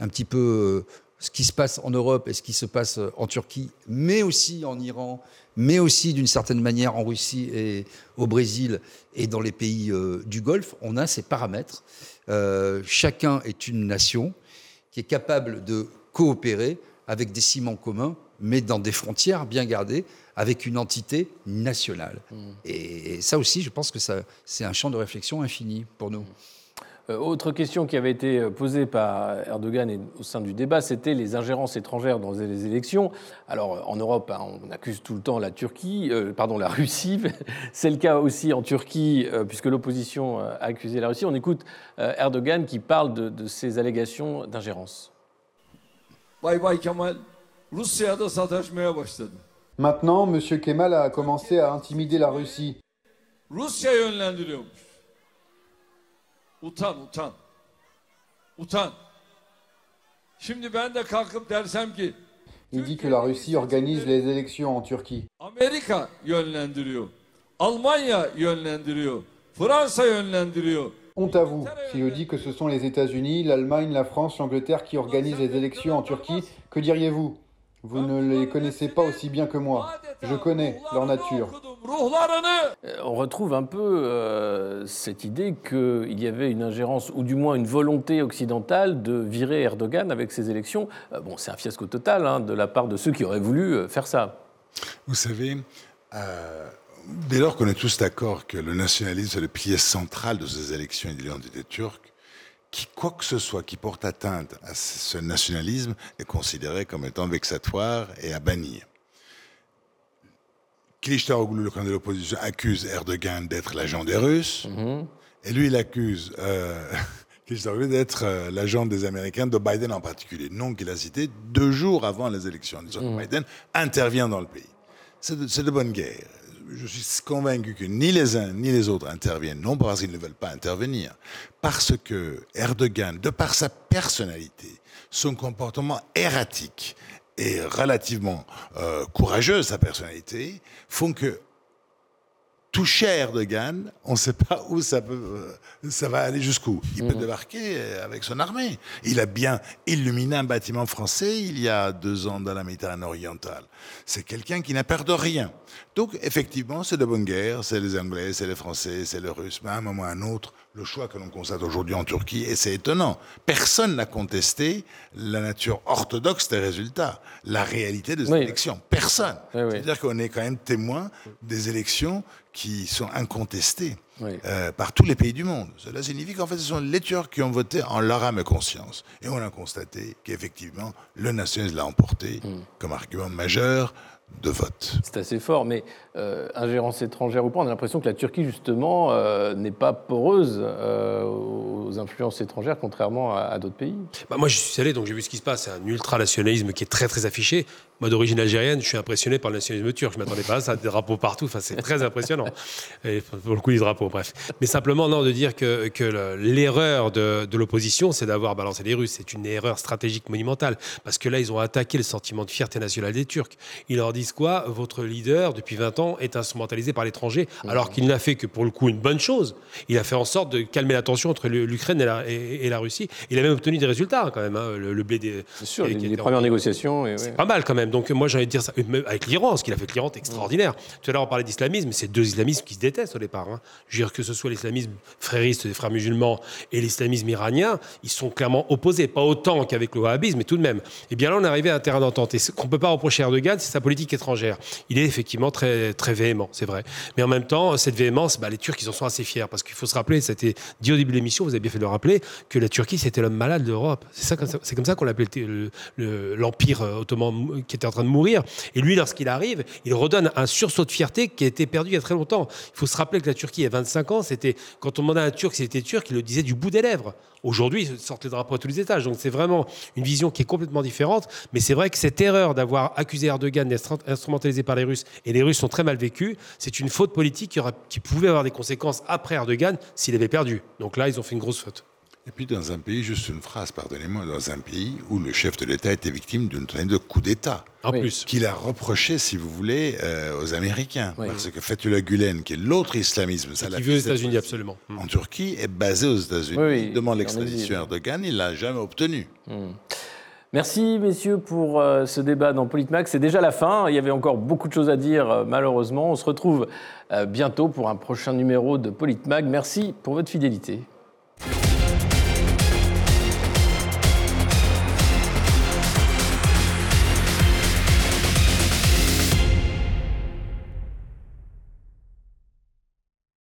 un petit peu ce qui se passe en Europe et ce qui se passe en Turquie, mais aussi en Iran, mais aussi d'une certaine manière en Russie et au Brésil et dans les pays du Golfe, on a ces paramètres. Chacun est une nation qui est capable de coopérer avec des ciments communs, mais dans des frontières bien gardées, avec une entité nationale. Mmh. Et, ça aussi, je pense que c'est un champ de réflexion infini pour nous. Euh, autre question qui avait été euh, posée par Erdogan et au sein du débat, c'était les ingérences étrangères dans les élections. Alors euh, en Europe, hein, on accuse tout le temps la Turquie, pardon, la Russie. C'est le cas aussi en Turquie, puisque l'opposition a accusé la Russie. On écoute Erdogan qui parle de, ces allégations d'ingérence. Maintenant, M. Kemal a commencé à intimider la Russie. Utan, utan. Utan. Şimdi ben de kalkıp dersem ki Il dit que la Russie organise les élections en Turquie. Amerika yönlendiriyor. Almanya yönlendiriyor. Fransa yönlendiriyor. Honte à vous si je dis que ce sont les États-Unis, l'Allemagne, la France, l'Angleterre qui organisent les élections en Turquie. Que diriez-vous? Vous ne les connaissez pas aussi bien que moi. Je connais leur nature. Euh, on retrouve un peu euh, cette idée qu'il y avait une ingérence, ou du moins une volonté occidentale de virer Erdogan avec ces élections. Euh, bon, c'est un fiasco total hein, de la part de ceux qui auraient voulu faire ça. Vous savez, dès lors qu'on est tous d'accord que le nationalisme est le pilier central de ces élections et de l'identité turque, qui, quoi que ce soit qui porte atteinte à ce nationalisme est considéré comme étant vexatoire et à bannir. Kılıçdaroğlu, le candidat de l'opposition, accuse Erdogan d'être l'agent des Russes. Mhm. Et lui, il accuse euh, d'être euh, l'agent des Américains, de Biden en particulier. Nom qu'il a cité deux jours avant les élections. Mhm. Biden intervient dans le pays. C'est de, de, bonne guerre. Je suis convaincu que ni les uns ni les autres interviennent, non parce qu'ils ne veulent pas intervenir, parce que Erdogan, de par sa personnalité, son comportement erratique, et relativement euh, courageuse, sa personnalité, font que toucher Erdogan, on ne sait pas où ça, peut, euh, ça va aller jusqu'où. Il peut mhm. débarquer avec son armée. Il a bien illuminé un bâtiment français il y a deux ans dans la Méditerranée orientale. C'est quelqu'un qui n'a peur de rien. Donc, effectivement, c'est de bonne guerre, c'est les Anglais, c'est les Français, c'est les Russes, mais à un moment ou à un autre, le choix que l'on constate aujourd'hui en Turquie, et c'est étonnant, personne n'a contesté la nature orthodoxe des résultats, la réalité des élections. Personne. C'est-à-dire qu'on est quand même témoin des élections qui sont incontestées euh, par tous les pays du monde. Cela signifie qu'en fait, ce sont les Turcs qui ont voté en leur âme et conscience. Et on a constaté qu'effectivement, le nationalisme l'a emporté mm. comme argument majeur de vote. C'est assez fort, mais euh, ingérence étrangère ou pas, on a l'impression que la Turquie, justement, euh, n'est pas poreuse euh, aux influences étrangères, contrairement à, d'autres pays. Bah moi, je suis allé, donc j'ai vu ce qui se passe. C'est un ultranationalisme qui est très, très affiché. Moi, d'origine algérienne, je suis impressionné par le nationalisme turc. Je ne m'attendais pas à ça, des drapeaux partout. Enfin, c'est très impressionnant. Et pour le coup, les drapeaux, bref. Mais simplement, non, de dire que, que l'erreur de, de l'opposition, c'est d'avoir balancé les Russes. C'est une erreur stratégique monumentale. Parce que là, ils ont attaqué le sentiment de fierté nationale des Turcs. Ils leur disent quoi? Votre leader, depuis 20 ans, est instrumentalisé par l'étranger, mmh. alors qu'il n'a fait que pour le coup une bonne chose. Il a fait en sorte de calmer la tension entre l'Ukraine et la, et, la, Russie. Il a même obtenu des résultats hein, quand même. Hein, le, blé des. sûr, les, premières négociations. C'est pas mal quand même. Donc moi de dire ça. Avec l'Iran, ce qu'il a fait avec l'Iran est extraordinaire. Tout à l'heure on parlait d'islamisme, c'est deux islamismes qui se détestent au départ. Hein. Je veux dire que ce soit l'islamisme frériste des frères musulmans et l'islamisme iranien, ils sont clairement opposés. Pas autant qu'avec le wahhabisme, mais tout de même. Et eh bien là on est arrivé à un terrain d'entente. Et ce qu'on peut pas reprocher à Erdogan, c'est sa politique étrangère. Il est effectivement très, très véhément, c'est vrai. Mais en même temps, cette véhémence, bah, les Turcs, ils en sont assez fiers. Parce qu'il faut se rappeler, c'était dit au début de l'émission, vous avez bien fait de le rappeler, que la Turquie, c'était l'homme malade d'Europe. C'est comme ça, qu'on l'appelait l'Empire ottoman qui était en train de mourir. Et lui, lorsqu'il arrive, il redonne un sursaut de fierté qui a été perdu il y a très longtemps. Il faut se rappeler que la Turquie, il y a 25 ans, c'était quand on demandait à un Turc s'il était turc, il le disait du bout des lèvres. Aujourd'hui, ils sortent les drapeaux à tous les étages. Donc c'est vraiment une vision qui est complètement différente. Mais c'est vrai que cette erreur d'avoir accusé Erdogan d'être instrumentalisé par les Russes, et les Russes sont très mal vécus, c'est une faute politique qui, qui pouvait avoir des conséquences après Erdogan s'il avait perdu. Donc là, ils ont fait une grosse faute. Et puis dans un pays, juste une phrase, pardonnez-moi, dans un pays où le chef de l'État était victime d'une traîne de coup d'État. En plus. Qu'il a reproché, si vous voulez, euh, aux Américains. Parce que Fethullah Gulen, qui est l'autre islamisme, ça qui veut aux États-Unis, absolument. En hmm. Turquie, est basé aux États-Unis. il demande l'extradition à Erdogan, il l'a jamais obtenu. Hmm. Merci messieurs pour euh, ce débat dans Politmax. C'est déjà la fin. Il y avait encore beaucoup de choses à dire, euh, malheureusement. On se retrouve bientôt pour un prochain numéro de Politmag. Merci pour votre fidélité.